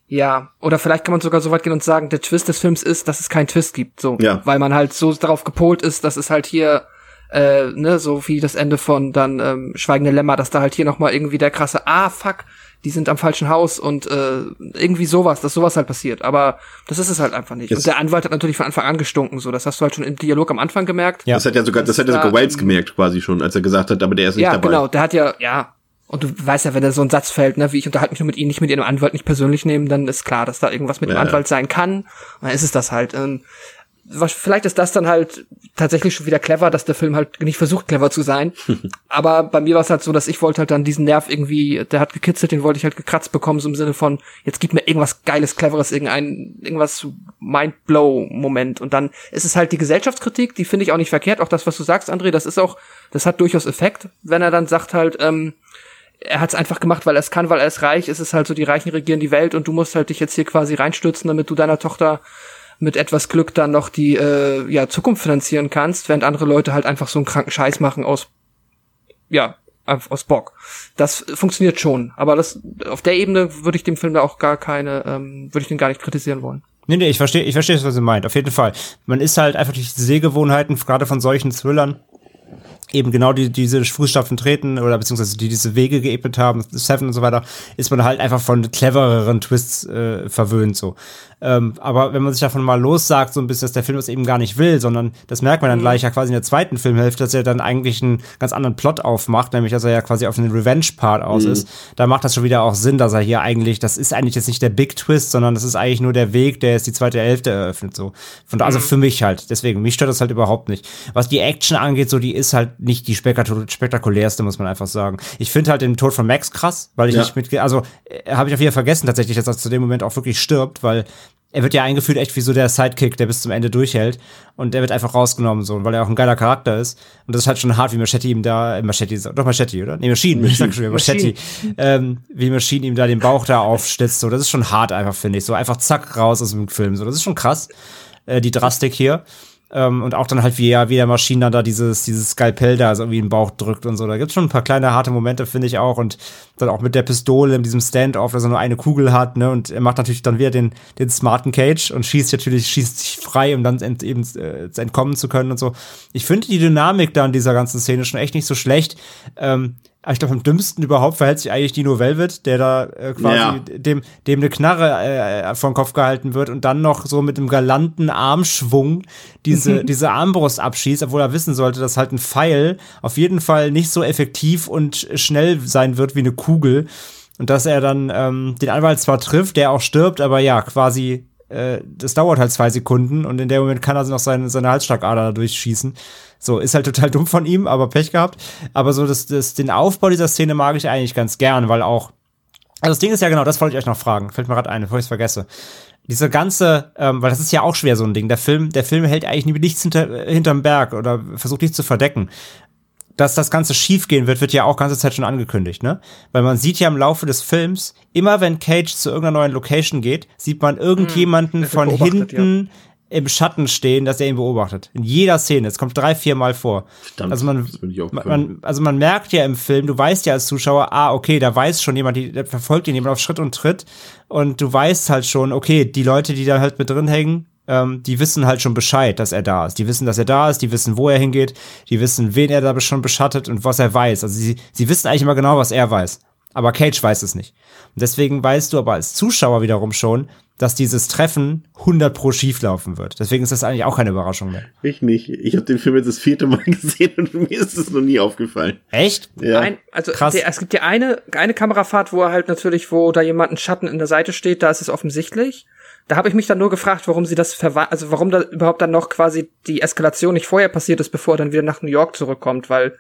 Ja, oder vielleicht kann man sogar so weit gehen und sagen, der Twist des Films ist, dass es keinen Twist gibt, so, ja. weil man halt so darauf gepolt ist, dass es halt hier äh, ne, so wie das Ende von dann ähm, Schweigende Lämmer, dass da halt hier noch mal irgendwie der krasse Ah fuck, die sind am falschen Haus und äh, irgendwie sowas, dass sowas halt passiert. Aber das ist es halt einfach nicht. Yes. Und der Anwalt hat natürlich von Anfang an gestunken, so. Das hast du halt schon im Dialog am Anfang gemerkt. Ja. Das hat ja sogar, das hat ja sogar Wells gemerkt quasi schon, als er gesagt hat, aber der ist nicht ja, dabei. Ja, genau. Der hat ja, ja. Und du weißt ja, wenn da so ein Satz fällt, ne, wie ich unterhalte mich nur mit ihnen, nicht mit ihrem Anwalt nicht persönlich nehmen, dann ist klar, dass da irgendwas mit ja, dem Anwalt sein kann. Und dann ist es das halt. Was, vielleicht ist das dann halt tatsächlich schon wieder clever, dass der Film halt nicht versucht, clever zu sein. Aber bei mir war es halt so, dass ich wollte halt dann diesen Nerv irgendwie, der hat gekitzelt, den wollte ich halt gekratzt bekommen, so im Sinne von, jetzt gib mir irgendwas Geiles, Cleveres, irgendein, irgendwas Mindblow-Moment. Und dann ist es halt die Gesellschaftskritik, die finde ich auch nicht verkehrt. Auch das, was du sagst, André, das ist auch, das hat durchaus Effekt, wenn er dann sagt halt, ähm, er hat es einfach gemacht, weil er es kann, weil er ist reich. Es ist halt so, die Reichen regieren die Welt und du musst halt dich jetzt hier quasi reinstürzen, damit du deiner Tochter mit etwas Glück dann noch die äh, ja, Zukunft finanzieren kannst, während andere Leute halt einfach so einen kranken Scheiß machen aus ja, aus Bock. Das funktioniert schon, aber das auf der Ebene würde ich dem Film da auch gar keine, ähm, würde ich den gar nicht kritisieren wollen. Nee, nee, ich verstehe, ich verstehe, was ihr meint, auf jeden Fall. Man ist halt einfach durch die Sehgewohnheiten, gerade von solchen Thrillern, eben genau die, diese Fußstapfen treten oder beziehungsweise die diese Wege geebnet haben, Seven und so weiter, ist man halt einfach von clevereren Twists äh, verwöhnt so. Ähm, aber wenn man sich davon mal lossagt, so ein bisschen, dass der Film das eben gar nicht will, sondern das merkt man dann mhm. gleich ja quasi in der zweiten Filmhälfte, dass er dann eigentlich einen ganz anderen Plot aufmacht, nämlich dass er ja quasi auf den Revenge-Part aus mhm. ist. Da macht das schon wieder auch Sinn, dass er hier eigentlich, das ist eigentlich jetzt nicht der Big Twist, sondern das ist eigentlich nur der Weg, der jetzt die zweite Hälfte eröffnet. So. Von da, also mhm. für mich halt. Deswegen, mich stört das halt überhaupt nicht. Was die Action angeht, so die ist halt nicht die spektakulärste, muss man einfach sagen. Ich finde halt den Tod von Max krass, weil ich ja. nicht mit, also äh, habe ich auf jeden Fall vergessen tatsächlich, dass er zu dem Moment auch wirklich stirbt, weil er wird ja eingeführt echt wie so der Sidekick, der bis zum Ende durchhält. Und der wird einfach rausgenommen, so, weil er auch ein geiler Charakter ist. Und das ist halt schon hart, wie Machete ihm da, äh, Machete, doch Machete, oder? Nee, Maschinen, ich sag schon wieder, Machete. Ähm, wie Maschinen ihm da den Bauch da aufstützt, so. Das ist schon hart einfach, finde ich. So einfach zack, raus aus dem Film, so. Das ist schon krass, äh, die Drastik hier. Ähm, und auch dann halt, wie, ja, wie der Maschinen dann da dieses, dieses Skalpell da so irgendwie in den Bauch drückt und so. Da gibt's schon ein paar kleine harte Momente, finde ich auch. Und dann auch mit der Pistole in diesem Standoff, dass er nur eine Kugel hat, ne? Und er macht natürlich dann wieder den, den smarten Cage und schießt natürlich, schießt sich frei, um dann ent, eben äh, entkommen zu können und so. Ich finde die Dynamik da in dieser ganzen Szene schon echt nicht so schlecht. Ähm, ich glaube, am dümmsten überhaupt verhält sich eigentlich Dino Velvet, der da äh, quasi ja. dem, dem eine Knarre äh, vom Kopf gehalten wird und dann noch so mit einem galanten Armschwung diese, diese Armbrust abschießt, obwohl er wissen sollte, dass halt ein Pfeil auf jeden Fall nicht so effektiv und schnell sein wird wie eine Kugel. Und dass er dann ähm, den Anwalt zwar trifft, der auch stirbt, aber ja, quasi, das dauert halt zwei Sekunden und in dem Moment kann er noch seine, seine Halsschlagader durchschießen. So, ist halt total dumm von ihm, aber Pech gehabt. Aber so, das, das, den Aufbau dieser Szene mag ich eigentlich ganz gern, weil auch. Also das Ding ist ja genau, das wollte ich euch noch fragen. Fällt mir gerade ein, bevor ich es vergesse. Diese ganze, ähm, weil das ist ja auch schwer so ein Ding. Der Film, der Film hält eigentlich nichts hinter, hinterm Berg oder versucht nichts zu verdecken dass das Ganze schiefgehen wird, wird ja auch ganze Zeit schon angekündigt, ne? Weil man sieht ja im Laufe des Films, immer wenn Cage zu irgendeiner neuen Location geht, sieht man irgendjemanden hm, von hinten ja im Schatten stehen, dass er ihn beobachtet. In jeder Szene. Es kommt drei, vier Mal vor. Verdammt, also man, man, also man merkt ja im Film, du weißt ja als Zuschauer, ah, okay, da weiß schon jemand, die, der verfolgt ihn jemand auf Schritt und Tritt. Und du weißt halt schon, okay, die Leute, die da halt mit drin hängen, ähm, die wissen halt schon Bescheid, dass er da ist. Die wissen, dass er da ist, die wissen, wo er hingeht, die wissen, wen er da schon beschattet und was er weiß. Also sie, sie wissen eigentlich immer genau, was er weiß. Aber Cage weiß es nicht. Und deswegen weißt du aber als Zuschauer wiederum schon, dass dieses Treffen 100 pro schief laufen wird. Deswegen ist das eigentlich auch keine Überraschung mehr. Ich nicht. Ich habe den Film jetzt das vierte Mal gesehen und mir ist es noch nie aufgefallen. Echt? Ja. Ein, also Krass. Der, es gibt ja eine, eine Kamerafahrt, wo er halt natürlich, wo da jemand ein Schatten in der Seite steht, da ist es offensichtlich. Da habe ich mich dann nur gefragt, warum sie das verwa also warum da überhaupt dann noch quasi die Eskalation nicht vorher passiert ist, bevor er dann wieder nach New York zurückkommt, weil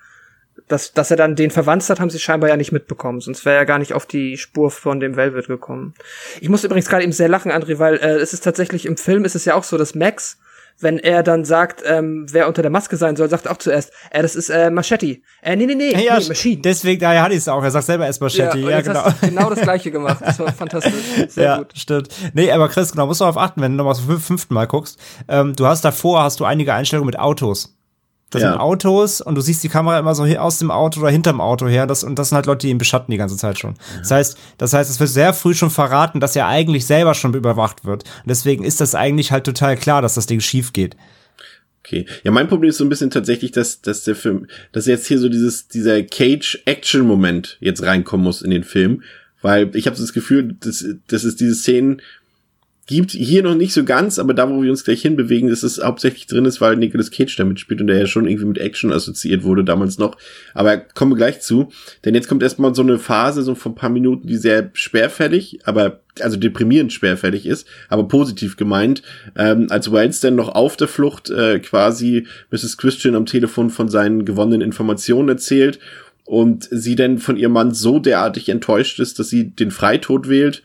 dass, dass er dann den verwandt hat, haben sie scheinbar ja nicht mitbekommen, sonst wäre er gar nicht auf die Spur von dem Velvet gekommen. Ich muss übrigens gerade eben sehr lachen, André, weil äh, es ist tatsächlich im Film ist es ja auch so, dass Max, wenn er dann sagt, ähm, wer unter der Maske sein soll, sagt auch zuerst, äh, das ist äh, Machete. Äh, nee, nee, nee, ja, nee Machine. Deswegen, daher hatte ich es auch. Er sagt selber erst Machete. Ja, ja genau. genau das gleiche gemacht. Das war fantastisch. Sehr ja, gut. stimmt. Nee, aber Chris, genau, musst du darauf achten, wenn du nochmal zum fünften Mal guckst. Ähm, du hast davor, hast du einige Einstellungen mit Autos. Das ja. sind Autos und du siehst die Kamera immer so aus dem Auto oder hinterm Auto her. Das, und das sind halt Leute, die ihn beschatten die ganze Zeit schon. Ja. Das heißt, das heißt, es wird sehr früh schon verraten, dass er eigentlich selber schon überwacht wird. Und deswegen ist das eigentlich halt total klar, dass das Ding schief geht. Okay. Ja, mein Problem ist so ein bisschen tatsächlich, dass, dass der Film, dass jetzt hier so dieses, dieser Cage-Action-Moment jetzt reinkommen muss in den Film. Weil ich habe so das Gefühl, dass, dass es diese Szenen gibt. Hier noch nicht so ganz, aber da, wo wir uns gleich hinbewegen, dass es hauptsächlich drin ist, weil Nicolas Cage damit spielt und der ja schon irgendwie mit Action assoziiert wurde damals noch. Aber kommen wir gleich zu. Denn jetzt kommt erstmal so eine Phase, so von ein paar Minuten, die sehr schwerfällig, aber also deprimierend schwerfällig ist, aber positiv gemeint, ähm, als Wilds dann noch auf der Flucht äh, quasi Mrs. Christian am Telefon von seinen gewonnenen Informationen erzählt und sie dann von ihrem Mann so derartig enttäuscht ist, dass sie den Freitod wählt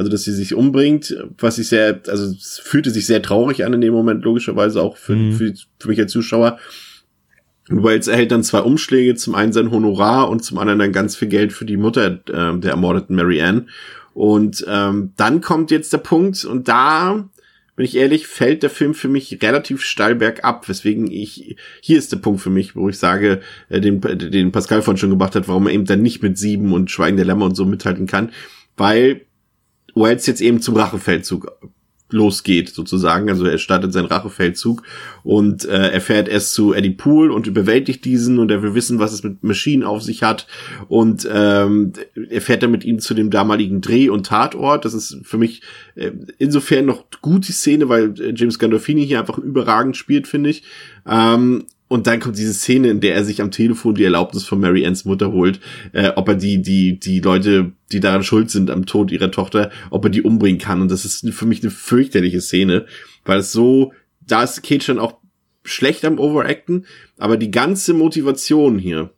also dass sie sich umbringt, was ich sehr, also es fühlte sich sehr traurig an in dem Moment, logischerweise auch für, mhm. für, für mich als Zuschauer. Wells erhält dann zwei Umschläge, zum einen sein Honorar und zum anderen dann ganz viel Geld für die Mutter äh, der ermordeten Mary Ann. Und ähm, dann kommt jetzt der Punkt, und da bin ich ehrlich, fällt der Film für mich relativ steil bergab, weswegen ich, hier ist der Punkt für mich, wo ich sage, äh, den, den Pascal von schon gebracht hat, warum er eben dann nicht mit Sieben und Schweigen der Lämmer und so mithalten kann, weil Wells jetzt eben zum Rachefeldzug losgeht, sozusagen. Also er startet seinen Rachefeldzug und äh, er fährt erst zu Eddie Poole und überwältigt diesen und er will wissen, was es mit Maschinen auf sich hat. Und ähm, er fährt dann mit ihm zu dem damaligen Dreh- und Tatort. Das ist für mich äh, insofern noch gut die Szene, weil äh, James Gandolfini hier einfach überragend spielt, finde ich. Ähm, und dann kommt diese Szene, in der er sich am Telefon die Erlaubnis von Mary Anns Mutter holt, äh, ob er die, die, die Leute, die daran schuld sind am Tod ihrer Tochter, ob er die umbringen kann. Und das ist für mich eine fürchterliche Szene, weil es so, da ist Cage schon auch schlecht am Overacten, aber die ganze Motivation hier,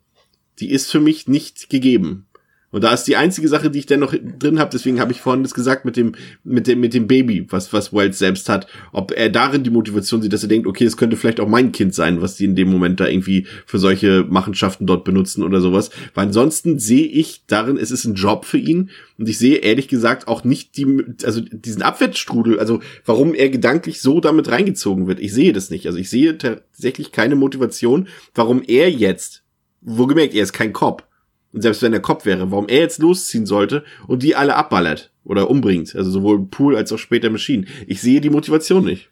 die ist für mich nicht gegeben. Und da ist die einzige Sache, die ich dann noch drin habe, deswegen habe ich vorhin das gesagt mit dem, mit dem, mit dem Baby, was, was Wells selbst hat, ob er darin die Motivation sieht, dass er denkt, okay, es könnte vielleicht auch mein Kind sein, was die in dem Moment da irgendwie für solche Machenschaften dort benutzen oder sowas. Weil ansonsten sehe ich darin, es ist ein Job für ihn. Und ich sehe ehrlich gesagt auch nicht die, also diesen Abwärtsstrudel, also warum er gedanklich so damit reingezogen wird. Ich sehe das nicht. Also ich sehe tatsächlich keine Motivation, warum er jetzt, wo gemerkt, er ist kein Cop und selbst wenn der Kopf wäre, warum er jetzt losziehen sollte und die alle abballert oder umbringt. Also sowohl Pool als auch später Machine. Ich sehe die Motivation nicht.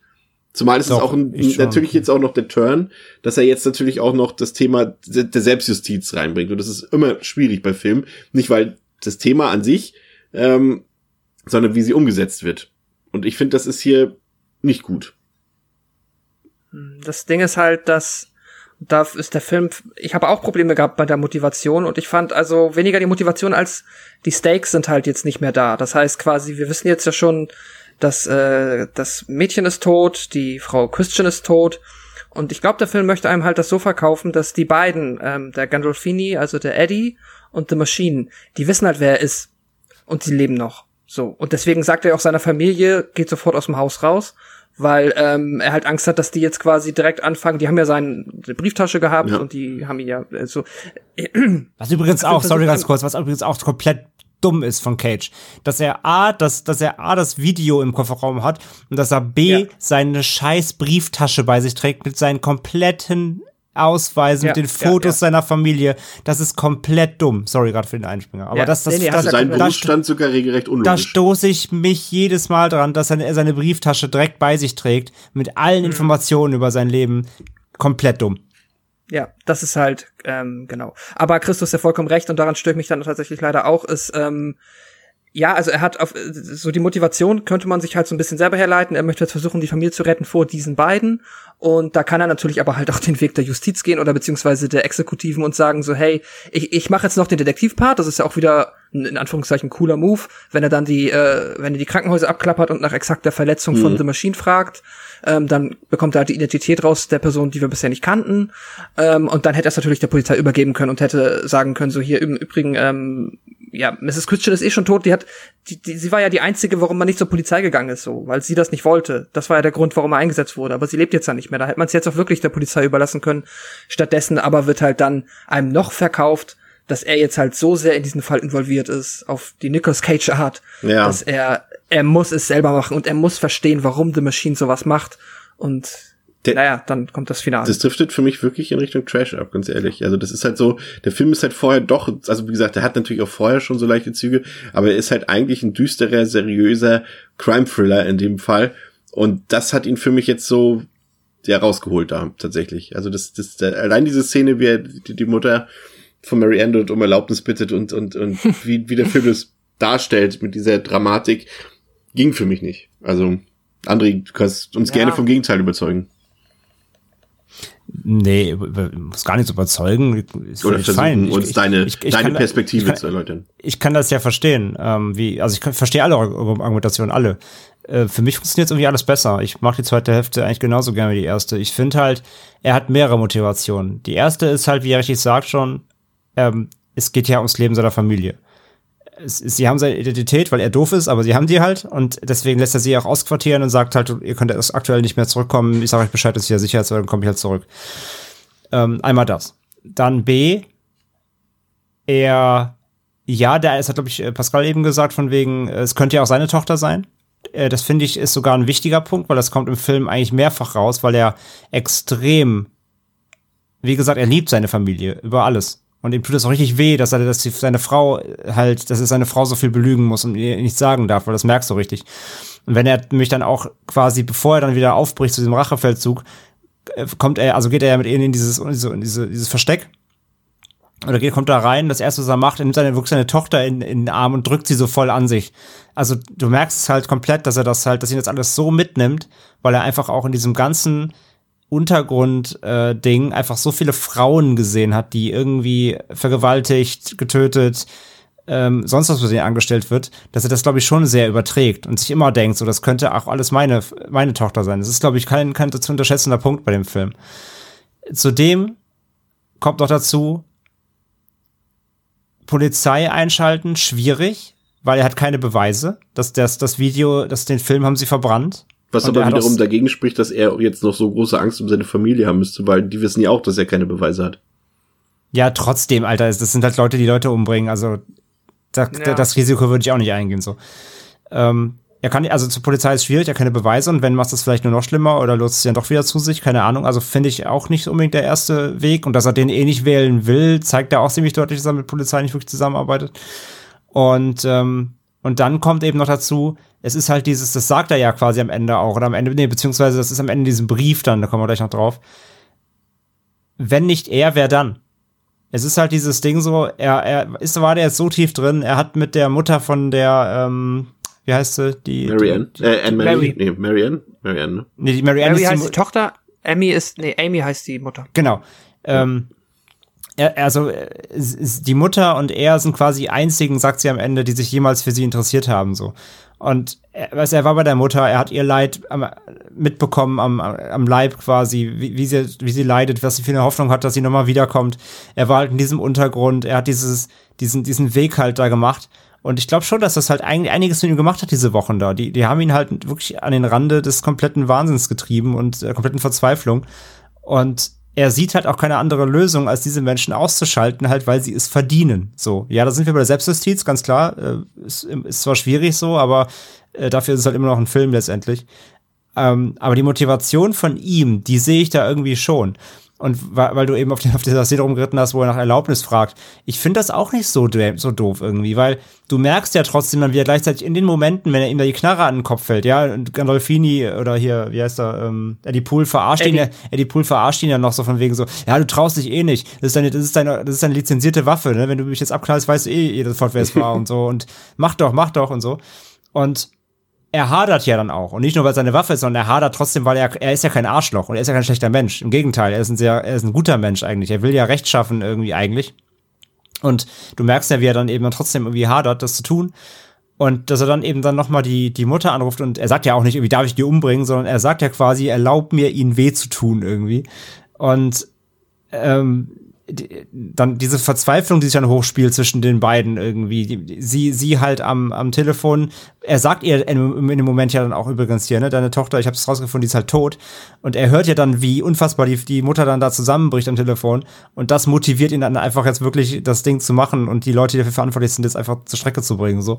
Zumal ist Doch, es auch ein, natürlich jetzt auch noch der Turn, dass er jetzt natürlich auch noch das Thema der Selbstjustiz reinbringt. Und das ist immer schwierig bei Filmen. Nicht weil das Thema an sich, ähm, sondern wie sie umgesetzt wird. Und ich finde, das ist hier nicht gut. Das Ding ist halt, dass da ist der Film, ich habe auch Probleme gehabt bei der Motivation und ich fand also weniger die Motivation als die Stakes sind halt jetzt nicht mehr da. Das heißt quasi, wir wissen jetzt ja schon, dass äh, das Mädchen ist tot, die Frau Christian ist tot. Und ich glaube, der Film möchte einem halt das so verkaufen, dass die beiden, ähm, der Gandolfini, also der Eddie und The Machine, die wissen halt, wer er ist. Und sie leben noch. So. Und deswegen sagt er auch seiner Familie, geht sofort aus dem Haus raus weil ähm, er halt Angst hat, dass die jetzt quasi direkt anfangen. Die haben ja seine Brieftasche gehabt ja. und die haben ihn ja äh, so. was übrigens auch, sorry ganz kurz, was übrigens auch komplett dumm ist von Cage, dass er A, dass, dass er A, das Video im Kofferraum hat und dass er B, ja. seine scheiß Brieftasche bei sich trägt mit seinen kompletten Ausweisen ja, mit den Fotos ja, ja. seiner Familie. Das ist komplett dumm. Sorry gerade für den Einspringer. Aber das, das, nee, das, das sein Berufsstand sogar regelrecht unlogisch. Da stoße ich mich jedes Mal dran, dass er seine Brieftasche direkt bei sich trägt, mit allen mhm. Informationen über sein Leben. Komplett dumm. Ja, das ist halt, ähm, genau. Aber Christus ja vollkommen recht und daran stört mich dann tatsächlich leider auch, ist, ähm, ja, also er hat auf so die Motivation könnte man sich halt so ein bisschen selber herleiten. Er möchte jetzt versuchen, die Familie zu retten vor diesen beiden. Und da kann er natürlich aber halt auch den Weg der Justiz gehen oder beziehungsweise der Exekutiven und sagen so, hey, ich, ich mache jetzt noch den Detektivpart. Das ist ja auch wieder ein, in Anführungszeichen cooler Move, wenn er dann die, äh, wenn er die Krankenhäuser abklappert und nach exakter Verletzung mhm. von The Machine fragt. Ähm, dann bekommt er halt die Identität raus der Person, die wir bisher nicht kannten. Ähm, und dann hätte er es natürlich der Polizei übergeben können und hätte sagen können, so hier im Übrigen, ähm, ja, Mrs. Christian ist eh schon tot, die hat, die, die, sie war ja die einzige, warum man nicht zur Polizei gegangen ist, so, weil sie das nicht wollte. Das war ja der Grund, warum er eingesetzt wurde, aber sie lebt jetzt ja nicht mehr. Da hätte man es jetzt auch wirklich der Polizei überlassen können. Stattdessen aber wird halt dann einem noch verkauft, dass er jetzt halt so sehr in diesen Fall involviert ist, auf die Nicolas Cage Art, ja. dass er, er muss es selber machen und er muss verstehen, warum The Machine sowas macht und der, naja, dann kommt das Finale. Das driftet für mich wirklich in Richtung Trash ab, ganz ehrlich. Also das ist halt so, der Film ist halt vorher doch, also wie gesagt, der hat natürlich auch vorher schon so leichte Züge, aber er ist halt eigentlich ein düsterer, seriöser Crime-Thriller in dem Fall. Und das hat ihn für mich jetzt so ja rausgeholt da tatsächlich. Also das, das der, allein diese Szene, wie er die, die Mutter von Mary Ann um Erlaubnis bittet und und und wie, wie der Film das darstellt mit dieser Dramatik, ging für mich nicht. Also André, du kannst uns ja. gerne vom Gegenteil überzeugen. Nee, muss gar nichts überzeugen. Ist Oder versuchen fein. uns ich, deine, ich, ich, deine Perspektive kann, zu erläutern. Ich kann das ja verstehen. Ähm, wie, also ich kann, verstehe alle Argumentationen, alle. Äh, für mich funktioniert irgendwie alles besser. Ich mache die zweite Hälfte eigentlich genauso gerne wie die erste. Ich finde halt, er hat mehrere Motivationen. Die erste ist halt, wie er richtig sagt schon, ähm, es geht ja ums Leben seiner Familie sie haben seine Identität, weil er doof ist, aber sie haben die halt und deswegen lässt er sie auch ausquartieren und sagt halt, ihr könnt aktuell nicht mehr zurückkommen, ich sage euch Bescheid, dass ja sicher dann komme ich halt zurück. Ähm, einmal das. Dann B, er, ja, der, es hat, glaube ich, Pascal eben gesagt, von wegen, es könnte ja auch seine Tochter sein. Äh, das finde ich ist sogar ein wichtiger Punkt, weil das kommt im Film eigentlich mehrfach raus, weil er extrem, wie gesagt, er liebt seine Familie über alles. Und ihm tut es auch richtig weh, dass er, dass seine Frau halt, dass er seine Frau so viel belügen muss und ihr nichts sagen darf, weil das merkst du richtig. Und wenn er mich dann auch quasi, bevor er dann wieder aufbricht zu diesem Rachefeldzug, äh, kommt er, also geht er ja mit ihnen in dieses, in diese, dieses Versteck. Oder geht, kommt da rein, das erste, was er macht, er nimmt seine, wirklich seine Tochter in, in den Arm und drückt sie so voll an sich. Also du merkst es halt komplett, dass er das halt, dass ihn das alles so mitnimmt, weil er einfach auch in diesem ganzen Untergrund-Ding äh, einfach so viele Frauen gesehen hat, die irgendwie vergewaltigt, getötet, ähm, sonst was für ihn angestellt wird, dass er das, glaube ich, schon sehr überträgt und sich immer denkt, so, das könnte auch alles meine, meine Tochter sein. Das ist, glaube ich, kein, kein zu unterschätzender Punkt bei dem Film. Zudem kommt noch dazu, Polizei einschalten, schwierig, weil er hat keine Beweise. dass das, das Video, das, den Film haben sie verbrannt. Was aber wiederum dagegen spricht, dass er jetzt noch so große Angst um seine Familie haben müsste, weil die wissen ja auch, dass er keine Beweise hat. Ja, trotzdem, Alter, das sind halt Leute, die Leute umbringen. Also da, ja. das Risiko würde ich auch nicht eingehen. So. Ähm, er kann, also zur Polizei ist schwierig, er hat keine Beweise und wenn macht das vielleicht nur noch schlimmer oder lotst es ja doch wieder zu sich, keine Ahnung. Also finde ich auch nicht unbedingt der erste Weg und dass er den eh nicht wählen will, zeigt er auch ziemlich deutlich, dass er mit Polizei nicht wirklich zusammenarbeitet. Und ähm, und dann kommt eben noch dazu, es ist halt dieses, das sagt er ja quasi am Ende auch, oder am Ende, nee, beziehungsweise das ist am Ende diesem Brief dann, da kommen wir gleich noch drauf. Wenn nicht er, wer dann? Es ist halt dieses Ding so, er, er ist, war der jetzt so tief drin, er hat mit der Mutter von der, ähm, wie heißt sie? Die, Marianne. Die, äh, Anne Mary. Mary. Nee, Marianne. Marianne, ne? Nee, die Marianne Mary ist heißt die, die Tochter, Amy ist, nee, Amy heißt die Mutter. Genau. Ähm, er, also die Mutter und er sind quasi die einzigen, sagt sie am Ende, die sich jemals für sie interessiert haben, so. Und er, weißt, er war bei der Mutter, er hat ihr Leid am, mitbekommen am, am Leib quasi, wie, wie, sie, wie sie leidet, was sie für eine Hoffnung hat, dass sie nochmal wiederkommt. Er war halt in diesem Untergrund, er hat dieses, diesen, diesen Weg halt da gemacht. Und ich glaube schon, dass das halt ein, einiges mit ihm gemacht hat, diese Wochen da. Die, die haben ihn halt wirklich an den Rande des kompletten Wahnsinns getrieben und der kompletten Verzweiflung. Und er sieht halt auch keine andere Lösung, als diese Menschen auszuschalten, halt, weil sie es verdienen. So, ja, da sind wir bei der Selbstjustiz, ganz klar. Äh, ist, ist zwar schwierig so, aber äh, dafür ist es halt immer noch ein Film letztendlich. Ähm, aber die Motivation von ihm, die sehe ich da irgendwie schon. Und weil, du eben auf, den, auf dieser Szene rumgeritten hast, wo er nach Erlaubnis fragt. Ich finde das auch nicht so, so doof irgendwie, weil du merkst ja trotzdem dann wieder gleichzeitig in den Momenten, wenn er ihm da die Knarre an den Kopf fällt, ja, und Gandolfini oder hier, wie heißt er, ähm, Eddie Pool verarscht Eddie. ihn ja, Eddie Pool verarscht ihn ja noch so von wegen so, ja, du traust dich eh nicht. Das ist deine, das ist deine, das ist deine lizenzierte Waffe, ne? Wenn du mich jetzt abknallst, weißt du eh sofort, wer es war und so. Und mach doch, mach doch und so. Und er hadert ja dann auch. Und nicht nur, weil seine Waffe ist, sondern er hadert trotzdem, weil er, er ist ja kein Arschloch und er ist ja kein schlechter Mensch. Im Gegenteil, er ist ein sehr, er ist ein guter Mensch eigentlich. Er will ja Recht schaffen irgendwie eigentlich. Und du merkst ja, wie er dann eben dann trotzdem irgendwie hadert, das zu tun. Und dass er dann eben dann nochmal die, die Mutter anruft und er sagt ja auch nicht, irgendwie darf ich die umbringen, sondern er sagt ja quasi, erlaub mir, ihnen weh zu tun irgendwie. Und ähm, dann diese Verzweiflung, die sich dann hochspielt zwischen den beiden irgendwie. Sie, sie halt am, am Telefon. Er sagt ihr in, in dem Moment ja dann auch übrigens hier, ne, deine Tochter, ich habe es rausgefunden, die ist halt tot. Und er hört ja dann, wie unfassbar die, die Mutter dann da zusammenbricht am Telefon. Und das motiviert ihn dann einfach jetzt wirklich das Ding zu machen und die Leute, die dafür verantwortlich sind, jetzt einfach zur Strecke zu bringen. So.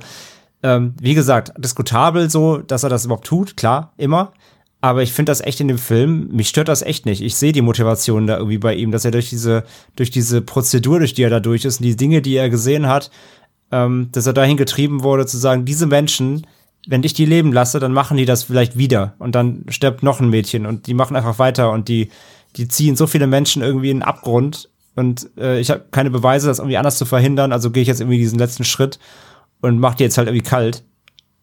Ähm, wie gesagt, diskutabel so, dass er das überhaupt tut, klar, immer. Aber ich finde das echt in dem Film, mich stört das echt nicht. Ich sehe die Motivation da irgendwie bei ihm, dass er durch diese, durch diese Prozedur, durch die er da durch ist und die Dinge, die er gesehen hat, ähm, dass er dahin getrieben wurde, zu sagen, diese Menschen, wenn ich die leben lasse, dann machen die das vielleicht wieder. Und dann stirbt noch ein Mädchen und die machen einfach weiter und die, die ziehen so viele Menschen irgendwie in den Abgrund. Und äh, ich habe keine Beweise, das irgendwie anders zu verhindern, also gehe ich jetzt irgendwie diesen letzten Schritt und mach die jetzt halt irgendwie kalt.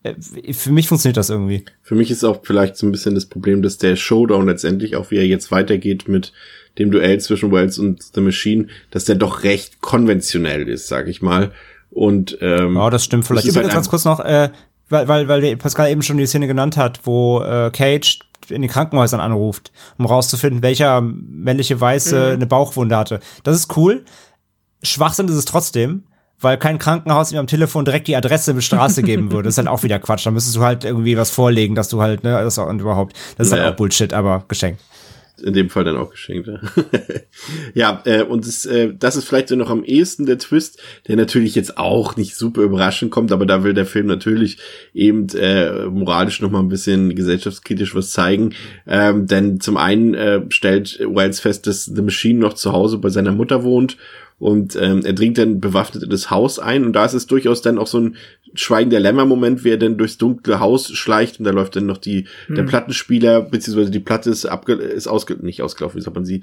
Äh, für mich funktioniert das irgendwie. Für mich ist auch vielleicht so ein bisschen das Problem, dass der Showdown letztendlich, auch wie er jetzt weitergeht mit dem Duell zwischen Wells und The Machine, dass der doch recht konventionell ist, sag ich mal. Und ähm, ja, das stimmt vielleicht. Übrigens halt ganz kurz noch, äh, weil, weil, weil Pascal eben schon die Szene genannt hat, wo äh, Cage in den Krankenhäusern anruft, um rauszufinden, welcher männliche Weiße mhm. eine Bauchwunde hatte. Das ist cool. Schwachsinn ist es trotzdem, weil kein Krankenhaus ihm am Telefon direkt die Adresse mit Straße geben würde. Das ist halt auch wieder Quatsch. Da müsstest du halt irgendwie was vorlegen, dass du halt, ne, das und überhaupt. Das ist naja. halt auch Bullshit, aber geschenkt. In dem Fall dann auch geschenkt, ja. ja, äh, und das, äh, das ist vielleicht so noch am ehesten der Twist, der natürlich jetzt auch nicht super überraschend kommt, aber da will der Film natürlich eben äh, moralisch noch mal ein bisschen gesellschaftskritisch was zeigen. Ähm, denn zum einen äh, stellt Wells fest, dass The Machine noch zu Hause bei seiner Mutter wohnt und ähm, er dringt dann bewaffnet in das Haus ein und da ist es durchaus dann auch so ein Schweigen der Lämmer-Moment, wie er dann durchs dunkle Haus schleicht und da läuft dann noch die, hm. der Plattenspieler, beziehungsweise die Platte ist abge, ist ausge, nicht ausgelaufen, wie sagt man sie,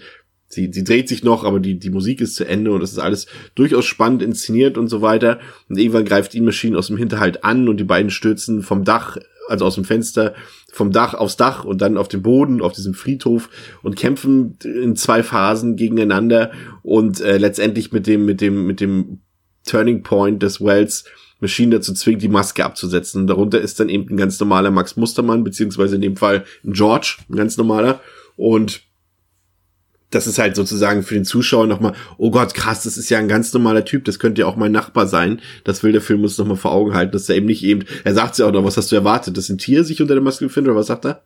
sie, sie dreht sich noch, aber die, die Musik ist zu Ende und es ist alles durchaus spannend inszeniert und so weiter. Und irgendwann greift ihn Maschinen aus dem Hinterhalt an und die beiden stürzen vom Dach, also aus dem Fenster, vom Dach aufs Dach und dann auf den Boden, auf diesem Friedhof und kämpfen in zwei Phasen gegeneinander und äh, letztendlich mit dem, mit dem, mit dem Turning Point des Wells Machine dazu zwingt, die Maske abzusetzen. Und darunter ist dann eben ein ganz normaler Max Mustermann, beziehungsweise in dem Fall ein George, ein ganz normaler. Und das ist halt sozusagen für den Zuschauer nochmal, oh Gott, krass, das ist ja ein ganz normaler Typ, das könnte ja auch mein Nachbar sein. Das will der Film uns nochmal vor Augen halten, dass er eben nicht eben, er sagt ja auch noch, was hast du erwartet, dass ein Tier sich unter der Maske befindet, oder was sagt er?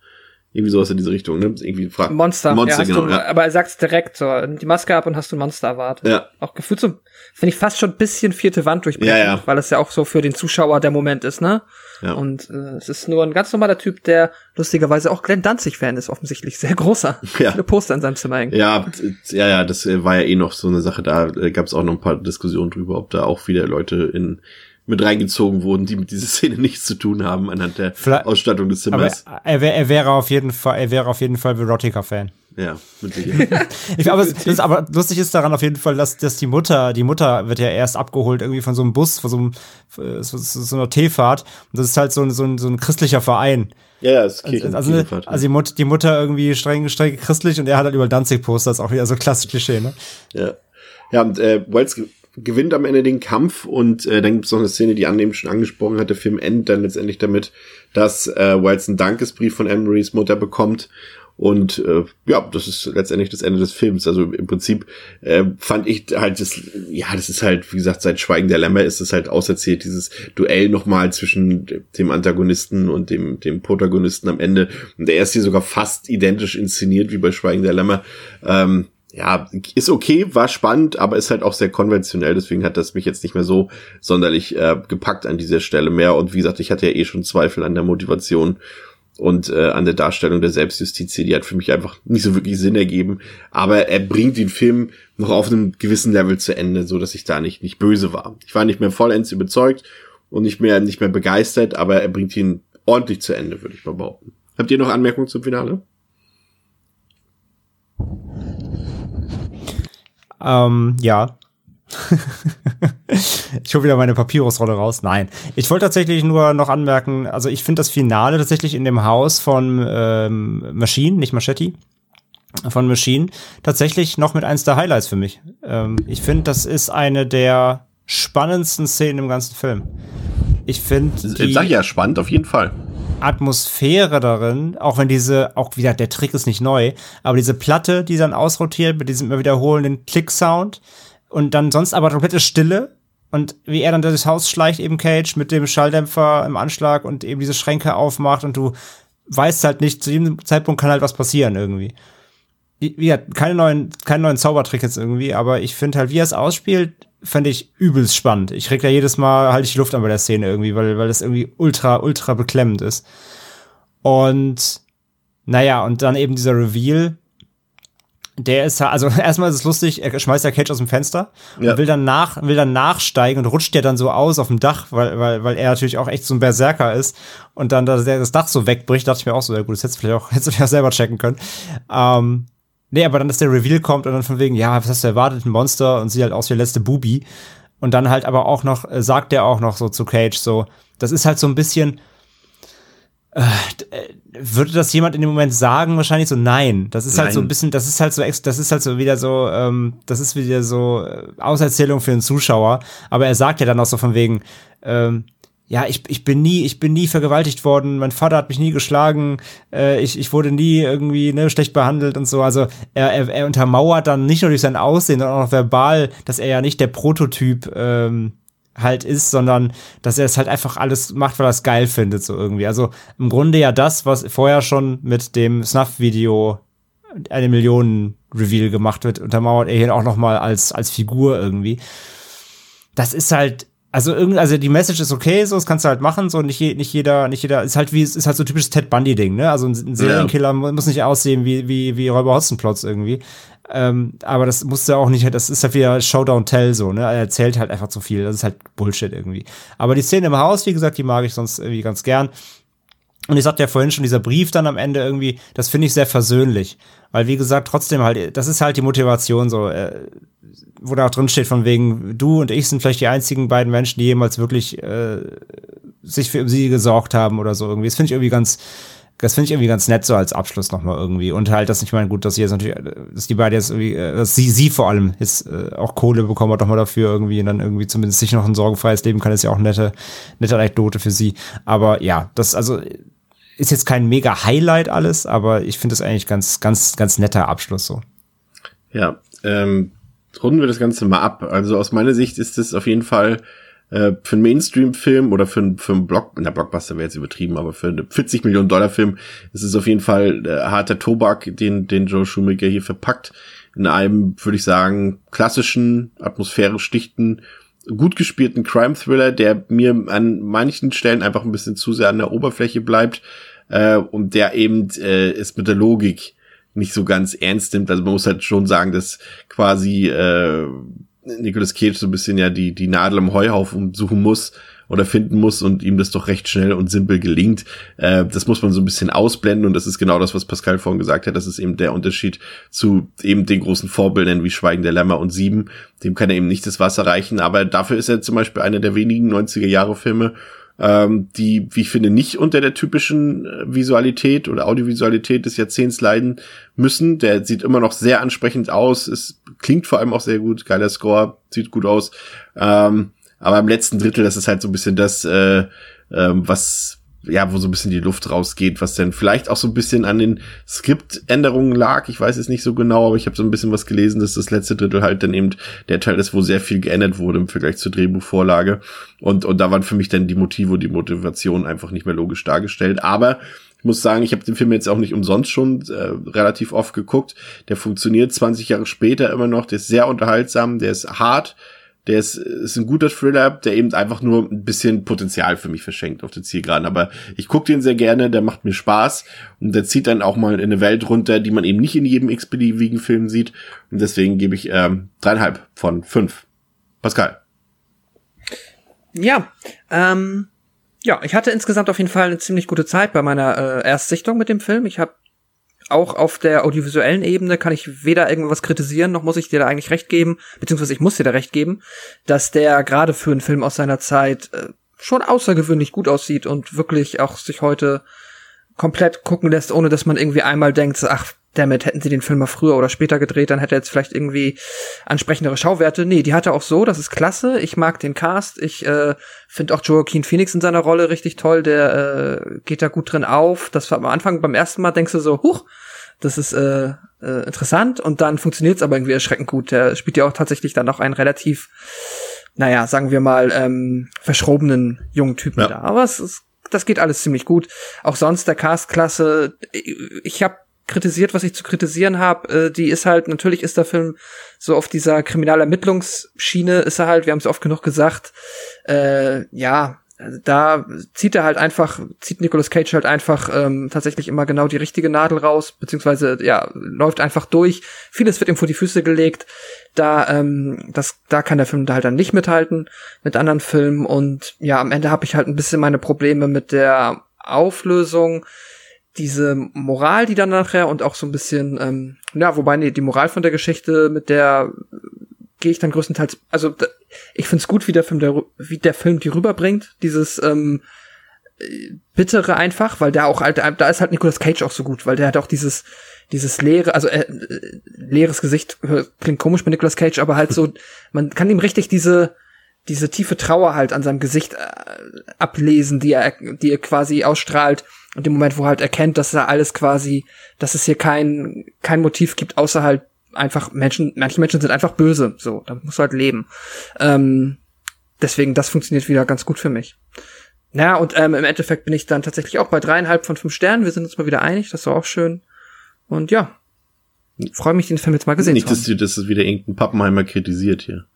Irgendwie sowas in diese Richtung, ne? Irgendwie fragt. Monster, Monster, ja, genau. Du, ja. Aber er sagt's direkt so, die Maske ab und hast du ein Monster erwartet. Ja. Auch gefühlt so, finde ich fast schon ein bisschen vierte Wand durchbrechen, Ja, ja. weil es ja auch so für den Zuschauer der Moment ist, ne? Ja. Und äh, es ist nur ein ganz normaler Typ, der lustigerweise auch Glenn Danzig-Fan ist, offensichtlich. Sehr großer. Ja. Viele Poster in seinem Zimmer hängen. Ja, t- ja, ja, das äh, war ja eh noch so eine Sache, da äh, gab es auch noch ein paar Diskussionen drüber, ob da auch wieder Leute in mit reingezogen wurden, die mit dieser Szene nichts zu tun haben anhand der Vielleicht- Ausstattung des Aber Zimmers. er, wär, er wäre auf jeden Fall, er wäre auf jeden Fall Verotica-Fan. ja, mit. Ich, aber, das, aber lustig ist daran auf jeden Fall, dass, dass die Mutter, die Mutter wird ja erst abgeholt irgendwie von so einem Bus, von so, einem, äh, so, so, einer T-Fahrt. Und das ist halt so ein, so ein, so ein christlicher Verein. ja, ja, es Also, also, also die, Mut, die Mutter irgendwie streng, streng christlich und er hat halt über Danzig-Poster, ist auch wieder so klassisch Klischee, ne? Ja, ja und äh, Wells gewinnt am Ende den Kampf und äh, dann gibt's noch eine Szene, die Anne eben schon angesprochen hat. Der Film endet dann letztendlich damit, dass äh, Wells einen Dankesbrief von Emerys Mutter bekommt. Und äh, ja, das ist letztendlich das Ende des Films. Also im Prinzip äh, fand ich halt das, ja, das ist halt, wie gesagt, seit Schweigen der Lämmer ist es halt auserzählt, dieses Duell nochmal zwischen dem Antagonisten und dem, dem Protagonisten am Ende. Und der ist hier sogar fast identisch inszeniert wie bei Schweigen der Lämmer. Ähm, ja, ist okay, war spannend, aber ist halt auch sehr konventionell, deswegen hat das mich jetzt nicht mehr so sonderlich äh, gepackt an dieser Stelle mehr. Und wie gesagt, ich hatte ja eh schon Zweifel an der Motivation und äh, an der Darstellung der Selbstjustiz. Die hat für mich einfach nicht so wirklich Sinn ergeben. Aber er bringt den Film noch auf einem gewissen Level zu Ende, so dass ich da nicht, nicht böse war. Ich war nicht mehr vollends überzeugt und nicht mehr, nicht mehr begeistert, aber er bringt ihn ordentlich zu Ende, würde ich mal behaupten. Habt ihr noch Anmerkungen zum Finale? Ähm, ja. ich hole wieder meine Papyrusrolle raus. Nein. Ich wollte tatsächlich nur noch anmerken, also ich finde das Finale tatsächlich in dem Haus von ähm, Machine, nicht Machetti, von Machine, tatsächlich noch mit eins der Highlights für mich. Ähm, ich finde, das ist eine der spannendsten Szenen im ganzen Film. Ich finde Ich sag ja, spannend auf jeden Fall. Atmosphäre darin, auch wenn diese, auch wieder, der Trick ist nicht neu, aber diese Platte, die dann ausrotiert mit diesem immer wiederholenden Klick-Sound und dann sonst aber komplette Stille und wie er dann durchs Haus schleicht, eben Cage, mit dem Schalldämpfer im Anschlag und eben diese Schränke aufmacht und du weißt halt nicht, zu jedem Zeitpunkt kann halt was passieren irgendwie. Wie, wie keine neuen, keinen neuen Zaubertrick jetzt irgendwie, aber ich finde halt, wie er es ausspielt, fand ich übelst spannend. Ich krieg ja jedes Mal, halte ich die Luft an bei der Szene irgendwie, weil, weil das irgendwie ultra, ultra beklemmend ist. Und naja, und dann eben dieser Reveal, der ist also erstmal ist es lustig, er schmeißt ja Cage aus dem Fenster Ja. und will dann nach, will dann nachsteigen und rutscht ja dann so aus auf dem Dach, weil, weil, weil er natürlich auch echt so ein Berserker ist und dann das, das Dach so wegbricht, dachte ich mir auch so, ja gut, das hättest du vielleicht auch, hättest du vielleicht auch selber checken können. Ähm, nee, aber dann, dass der Reveal kommt und dann von wegen, ja, was hast du erwartet, ein Monster und sieht halt aus wie der letzte Bubi. Und dann halt aber auch noch, äh, sagt er auch noch so zu Cage so, das ist halt so ein bisschen, äh, würde das jemand in dem Moment sagen? Wahrscheinlich so, nein. Das ist halt so ein Nein. bisschen, das ist halt so, das ist halt so wieder so, ähm, das ist wieder so äh, Auserzählung für den Zuschauer. Aber er sagt ja dann auch so von wegen, ähm, ja, ich, ich bin nie, ich bin nie vergewaltigt worden, mein Vater hat mich nie geschlagen, äh, ich, ich wurde nie irgendwie ne, schlecht behandelt und so. Also er, er, er untermauert dann nicht nur durch sein Aussehen, sondern auch verbal, dass er ja nicht der Prototyp ähm, halt ist, sondern dass er es halt einfach alles macht, weil er es geil findet, so irgendwie. Also im Grunde ja das, was vorher schon mit dem Snuff-Video eine Millionen Reveal gemacht wird, untermauert er hier auch noch mal als als Figur irgendwie. Das ist halt also irgendwie, also die Message ist okay, so das kannst du halt machen, so nicht, je, nicht jeder, nicht jeder ist halt wie ist halt so typisches Ted Bundy Ding, ne? Also ein, ein Serienkiller mu- muss nicht aussehen wie wie wie Räuber Hotzenplotz irgendwie. Ähm, aber das musste auch nicht, das ist ja wieder Showdown Tell so, ne? Er erzählt halt einfach zu viel. Das ist halt Bullshit irgendwie. Aber die Szene im Haus, wie gesagt, die mag ich sonst irgendwie ganz gern. Und ich sagte ja vorhin schon, dieser Brief dann am Ende irgendwie, das finde ich sehr versöhnlich. Weil, wie gesagt, trotzdem halt, das ist halt die Motivation so, äh, wo da auch drin steht, von wegen, du und ich sind vielleicht die einzigen beiden Menschen, die jemals wirklich äh, sich für sie gesorgt haben oder so irgendwie. Das finde ich irgendwie ganz, das finde ich irgendwie ganz nett so als Abschluss nochmal irgendwie. Und halt, dass ich meine, gut, dass sie jetzt natürlich, dass die beiden jetzt irgendwie, äh, dass sie, sie vor allem jetzt äh, auch Kohle bekommen hat, nochmal dafür irgendwie und dann irgendwie zumindest sich noch ein sorgenfreies Leben kann, ist ja auch eine nette, nette Anekdote für sie. Aber ja, das, also, ist jetzt kein mega Highlight alles, aber ich finde es eigentlich ganz, ganz, ganz netter Abschluss so. Ja, ähm, runden wir das Ganze mal ab. Also aus meiner Sicht ist es auf jeden Fall äh, für einen Mainstream-Film oder für, für einen Block, na Blockbuster wäre jetzt übertrieben, aber für einen 40 Millionen Dollar Film ist es auf jeden Fall äh, harter Tobak, den, den Joe Schumacher hier verpackt. In einem, würde ich sagen, klassischen, atmosphärisch dichten, gut gespielten Crime-Thriller, der mir an manchen Stellen einfach ein bisschen zu sehr an der Oberfläche bleibt äh, und der eben äh, es mit der Logik nicht so ganz ernst nimmt. Also man muss halt schon sagen, dass quasi äh, Nicolas Cage so ein bisschen ja die, die Nadel im Heuhaufen suchen muss oder finden muss und ihm das doch recht schnell und simpel gelingt. Äh, das muss man so ein bisschen ausblenden und das ist genau das, was Pascal vorhin gesagt hat. Das ist eben der Unterschied zu eben den großen Vorbildern wie Schweigen der Lämmer und Sieben. Dem kann er eben nicht das Wasser reichen, aber dafür ist er zum Beispiel einer der wenigen 90er Jahre Filme, ähm, die, wie ich finde, nicht unter der typischen äh, Visualität oder Audiovisualität des Jahrzehnts leiden müssen. Der sieht immer noch sehr ansprechend aus. Es klingt vor allem auch sehr gut. Geiler Score, sieht gut aus. Ähm, aber im letzten Drittel, das ist halt so ein bisschen das, äh, ähm, was, ja, wo so ein bisschen die Luft rausgeht, was dann vielleicht auch so ein bisschen an den Skriptänderungen lag. Ich weiß es nicht so genau, aber ich habe so ein bisschen was gelesen, dass das letzte Drittel halt dann eben der Teil ist, wo sehr viel geändert wurde im Vergleich zur Drehbuchvorlage. Und, und da waren für mich dann die Motive und die Motivation einfach nicht mehr logisch dargestellt. Aber ich muss sagen, ich habe den Film jetzt auch nicht umsonst schon äh, relativ oft geguckt. Der funktioniert 20 Jahre später immer noch. Der ist sehr unterhaltsam, der ist hart, der ist, ist ein guter Thriller, der eben einfach nur ein bisschen Potenzial für mich verschenkt auf der Zielgeraden. Aber ich gucke den sehr gerne, der macht mir Spaß und der zieht dann auch mal in eine Welt runter, die man eben nicht in jedem x-beliebigen Film sieht. Und deswegen gebe ich ähm, dreieinhalb von fünf. Pascal. Ja, ähm, ja, ich hatte insgesamt auf jeden Fall eine ziemlich gute Zeit bei meiner äh, Erstsichtung mit dem Film. Ich habe auch auf der audiovisuellen Ebene kann ich weder irgendwas kritisieren, noch muss ich dir da eigentlich recht geben, beziehungsweise ich muss dir da recht geben, dass der gerade für einen Film aus seiner Zeit äh, schon außergewöhnlich gut aussieht und wirklich auch sich heute komplett gucken lässt, ohne dass man irgendwie einmal denkt, ach, damit hätten sie den Film mal früher oder später gedreht, dann hätte er jetzt vielleicht irgendwie ansprechendere Schauwerte. Nee, die hat er auch so, das ist klasse. Ich mag den Cast. Ich äh, finde auch Joaquin Phoenix in seiner Rolle richtig toll. Der äh, geht da gut drin auf. Das war am Anfang beim ersten Mal denkst du so, huch, das ist äh, äh, interessant und dann funktioniert es aber irgendwie erschreckend gut. Der spielt ja auch tatsächlich dann noch einen relativ, naja, sagen wir mal, ähm, verschrobenen jungen Typen ja. da. Aber es ist, das geht alles ziemlich gut. Auch sonst der Cast-Klasse. Ich habe kritisiert, was ich zu kritisieren habe. Äh, die ist halt, natürlich ist der Film so auf dieser Kriminalermittlungsschiene, ist er halt, wir haben es oft genug gesagt, äh, ja, da zieht er halt einfach, zieht Nicolas Cage halt einfach ähm, tatsächlich immer genau die richtige Nadel raus, beziehungsweise ja, läuft einfach durch. Vieles wird ihm vor die Füße gelegt. Da, ähm, das, da kann der Film da halt dann nicht mithalten mit anderen Filmen. Und ja, am Ende habe ich halt ein bisschen meine Probleme mit der Auflösung diese Moral, die dann nachher und auch so ein bisschen, ähm, ja, wobei nee, die Moral von der Geschichte, mit der gehe ich dann größtenteils, also ich find's gut, wie der Film, der, wie der Film die rüberbringt, dieses ähm, bittere einfach, weil der auch halt, da ist halt Nicolas Cage auch so gut, weil der hat auch dieses dieses leere, also äh, leeres Gesicht klingt komisch bei Nicolas Cage, aber halt so, man kann ihm richtig diese diese tiefe Trauer halt an seinem Gesicht äh, ablesen, die er die er quasi ausstrahlt und im Moment, wo er halt erkennt, dass er alles quasi, dass es hier kein, kein Motiv gibt, außer halt einfach Menschen, manche Menschen sind einfach böse, so, da muss halt leben. Ähm, deswegen, das funktioniert wieder ganz gut für mich. Ja, und ähm, im Endeffekt bin ich dann tatsächlich auch bei dreieinhalb von fünf Sternen. Wir sind uns mal wieder einig, das war auch schön. Und ja, freue mich, den Film jetzt mal gesehen Nicht, zu haben. Nicht, dass du das wieder irgendein Pappenheimer kritisiert hier.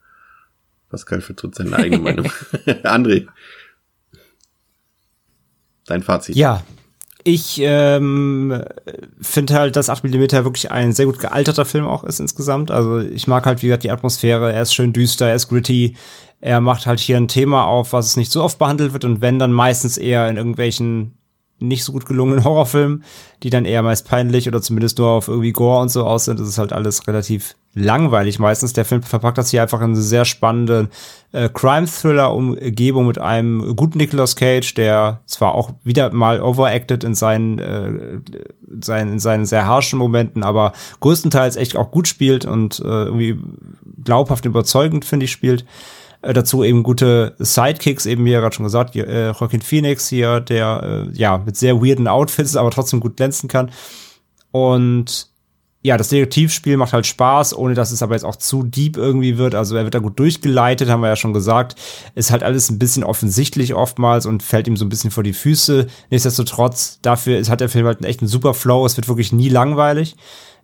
Pascal vertritt seine eigene Meinung. André. Dein Fazit. Ja, ich ähm, finde halt, dass 8 mm wirklich ein sehr gut gealterter Film auch ist insgesamt. Also ich mag halt, wie gesagt, die Atmosphäre. Er ist schön düster, er ist gritty. Er macht halt hier ein Thema auf, was es nicht so oft behandelt wird und wenn dann meistens eher in irgendwelchen nicht so gut gelungenen Horrorfilmen, die dann eher meist peinlich oder zumindest nur auf irgendwie Gore und so aus sind. Das ist halt alles relativ langweilig meistens. Der Film verpackt das hier einfach in eine sehr spannende äh, Crime-Thriller-Umgebung mit einem guten Nicolas Cage, der zwar auch wieder mal overacted in seinen, äh, seinen, in seinen sehr harschen Momenten, aber größtenteils echt auch gut spielt und äh, irgendwie glaubhaft überzeugend, finde ich, spielt. Äh, dazu eben gute Sidekicks, eben wie ja gerade schon gesagt, äh, Joaquin Phoenix hier, der äh, ja mit sehr weirden Outfits, aber trotzdem gut glänzen kann. Und ja, das Detektivspiel macht halt Spaß, ohne dass es aber jetzt auch zu deep irgendwie wird. Also er wird da gut durchgeleitet, haben wir ja schon gesagt. Ist halt alles ein bisschen offensichtlich oftmals und fällt ihm so ein bisschen vor die Füße. Nichtsdestotrotz, dafür ist, hat der Film halt einen echten super Flow. Es wird wirklich nie langweilig.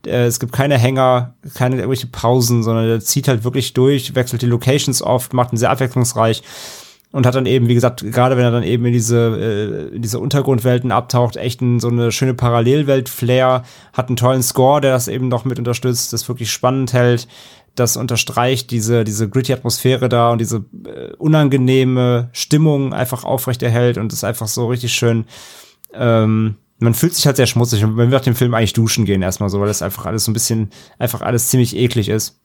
Äh, es gibt keine Hänger, keine irgendwelche Pausen, sondern er zieht halt wirklich durch, wechselt die Locations oft, macht ihn sehr abwechslungsreich und hat dann eben, wie gesagt, gerade wenn er dann eben in diese, äh, in diese Untergrundwelten abtaucht, echt ein, so eine schöne Parallelwelt-Flair, hat einen tollen Score, der das eben noch mit unterstützt, das wirklich spannend hält. Das unterstreicht diese, diese gritty Atmosphäre da und diese äh, unangenehme Stimmung einfach aufrechterhält und ist einfach so richtig schön ähm, man fühlt sich halt sehr schmutzig und man wird dem Film eigentlich duschen gehen erstmal so, weil das einfach alles so ein bisschen, einfach alles ziemlich eklig ist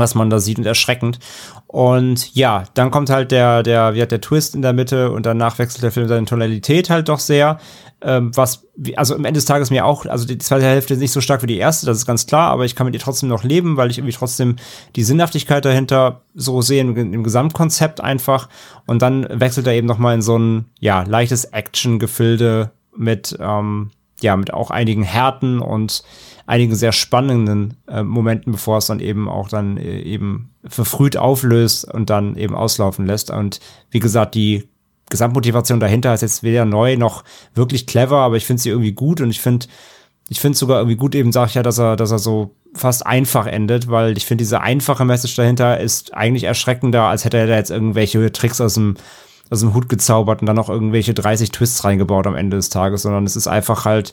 was man da sieht und erschreckend. Und ja, dann kommt halt der, der, wie hat der Twist in der Mitte und danach wechselt der Film seine Tonalität halt doch sehr. Ähm, was, also am Ende des Tages mir auch, also die zweite Hälfte ist nicht so stark wie die erste, das ist ganz klar, aber ich kann mit ihr trotzdem noch leben, weil ich irgendwie trotzdem die Sinnhaftigkeit dahinter so sehe im, im Gesamtkonzept einfach. Und dann wechselt er eben noch mal in so ein, ja, leichtes Action-Gefilde mit, ähm, ja, mit auch einigen Härten und einigen sehr spannenden äh, Momenten, bevor es dann eben auch dann äh, eben verfrüht auflöst und dann eben auslaufen lässt. Und wie gesagt, die Gesamtmotivation dahinter ist jetzt weder neu noch wirklich clever, aber ich finde sie irgendwie gut und ich finde, ich finde sogar irgendwie gut eben, sag ich ja, dass er, dass er so fast einfach endet, weil ich finde, diese einfache Message dahinter ist eigentlich erschreckender, als hätte er da jetzt irgendwelche Tricks aus dem aus dem Hut gezaubert und dann noch irgendwelche 30 Twists reingebaut am Ende des Tages, sondern es ist einfach halt,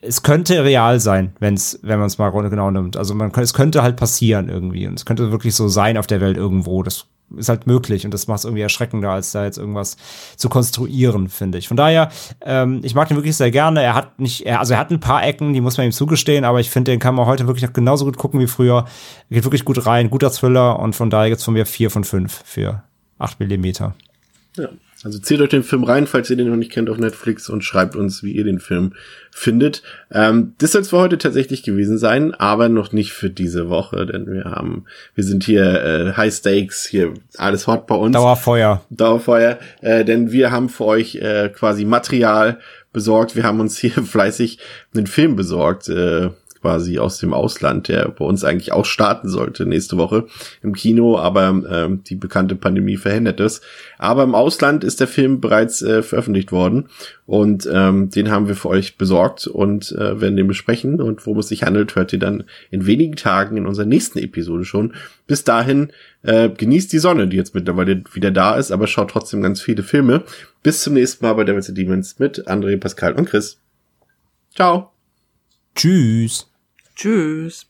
es könnte real sein, wenn's, wenn man es mal genau nimmt. Also man es könnte halt passieren irgendwie und es könnte wirklich so sein auf der Welt irgendwo. Das ist halt möglich und das macht es irgendwie erschreckender, als da jetzt irgendwas zu konstruieren, finde ich. Von daher, ähm, ich mag den wirklich sehr gerne. Er hat nicht, er, also er hat ein paar Ecken, die muss man ihm zugestehen, aber ich finde, den kann man heute wirklich noch genauso gut gucken wie früher. Geht wirklich gut rein, guter Thriller und von daher gibt's von mir vier von fünf für acht Millimeter. Ja. Also zählt euch den Film rein, falls ihr den noch nicht kennt auf Netflix und schreibt uns, wie ihr den Film findet. Ähm, das soll es für heute tatsächlich gewesen sein, aber noch nicht für diese Woche, denn wir haben, wir sind hier äh, High Stakes, hier alles hot bei uns. Dauerfeuer. Dauerfeuer, äh, denn wir haben für euch äh, quasi Material besorgt. Wir haben uns hier fleißig einen Film besorgt. Äh, quasi aus dem Ausland, der bei uns eigentlich auch starten sollte nächste Woche im Kino, aber ähm, die bekannte Pandemie verhindert es. Aber im Ausland ist der Film bereits äh, veröffentlicht worden und ähm, den haben wir für euch besorgt und äh, werden den besprechen und worum es sich handelt, hört ihr dann in wenigen Tagen in unserer nächsten Episode schon. Bis dahin äh, genießt die Sonne, die jetzt mittlerweile wieder da ist, aber schaut trotzdem ganz viele Filme. Bis zum nächsten Mal bei Devils and Demons mit André, Pascal und Chris. Ciao. Tschüss. Tschüss.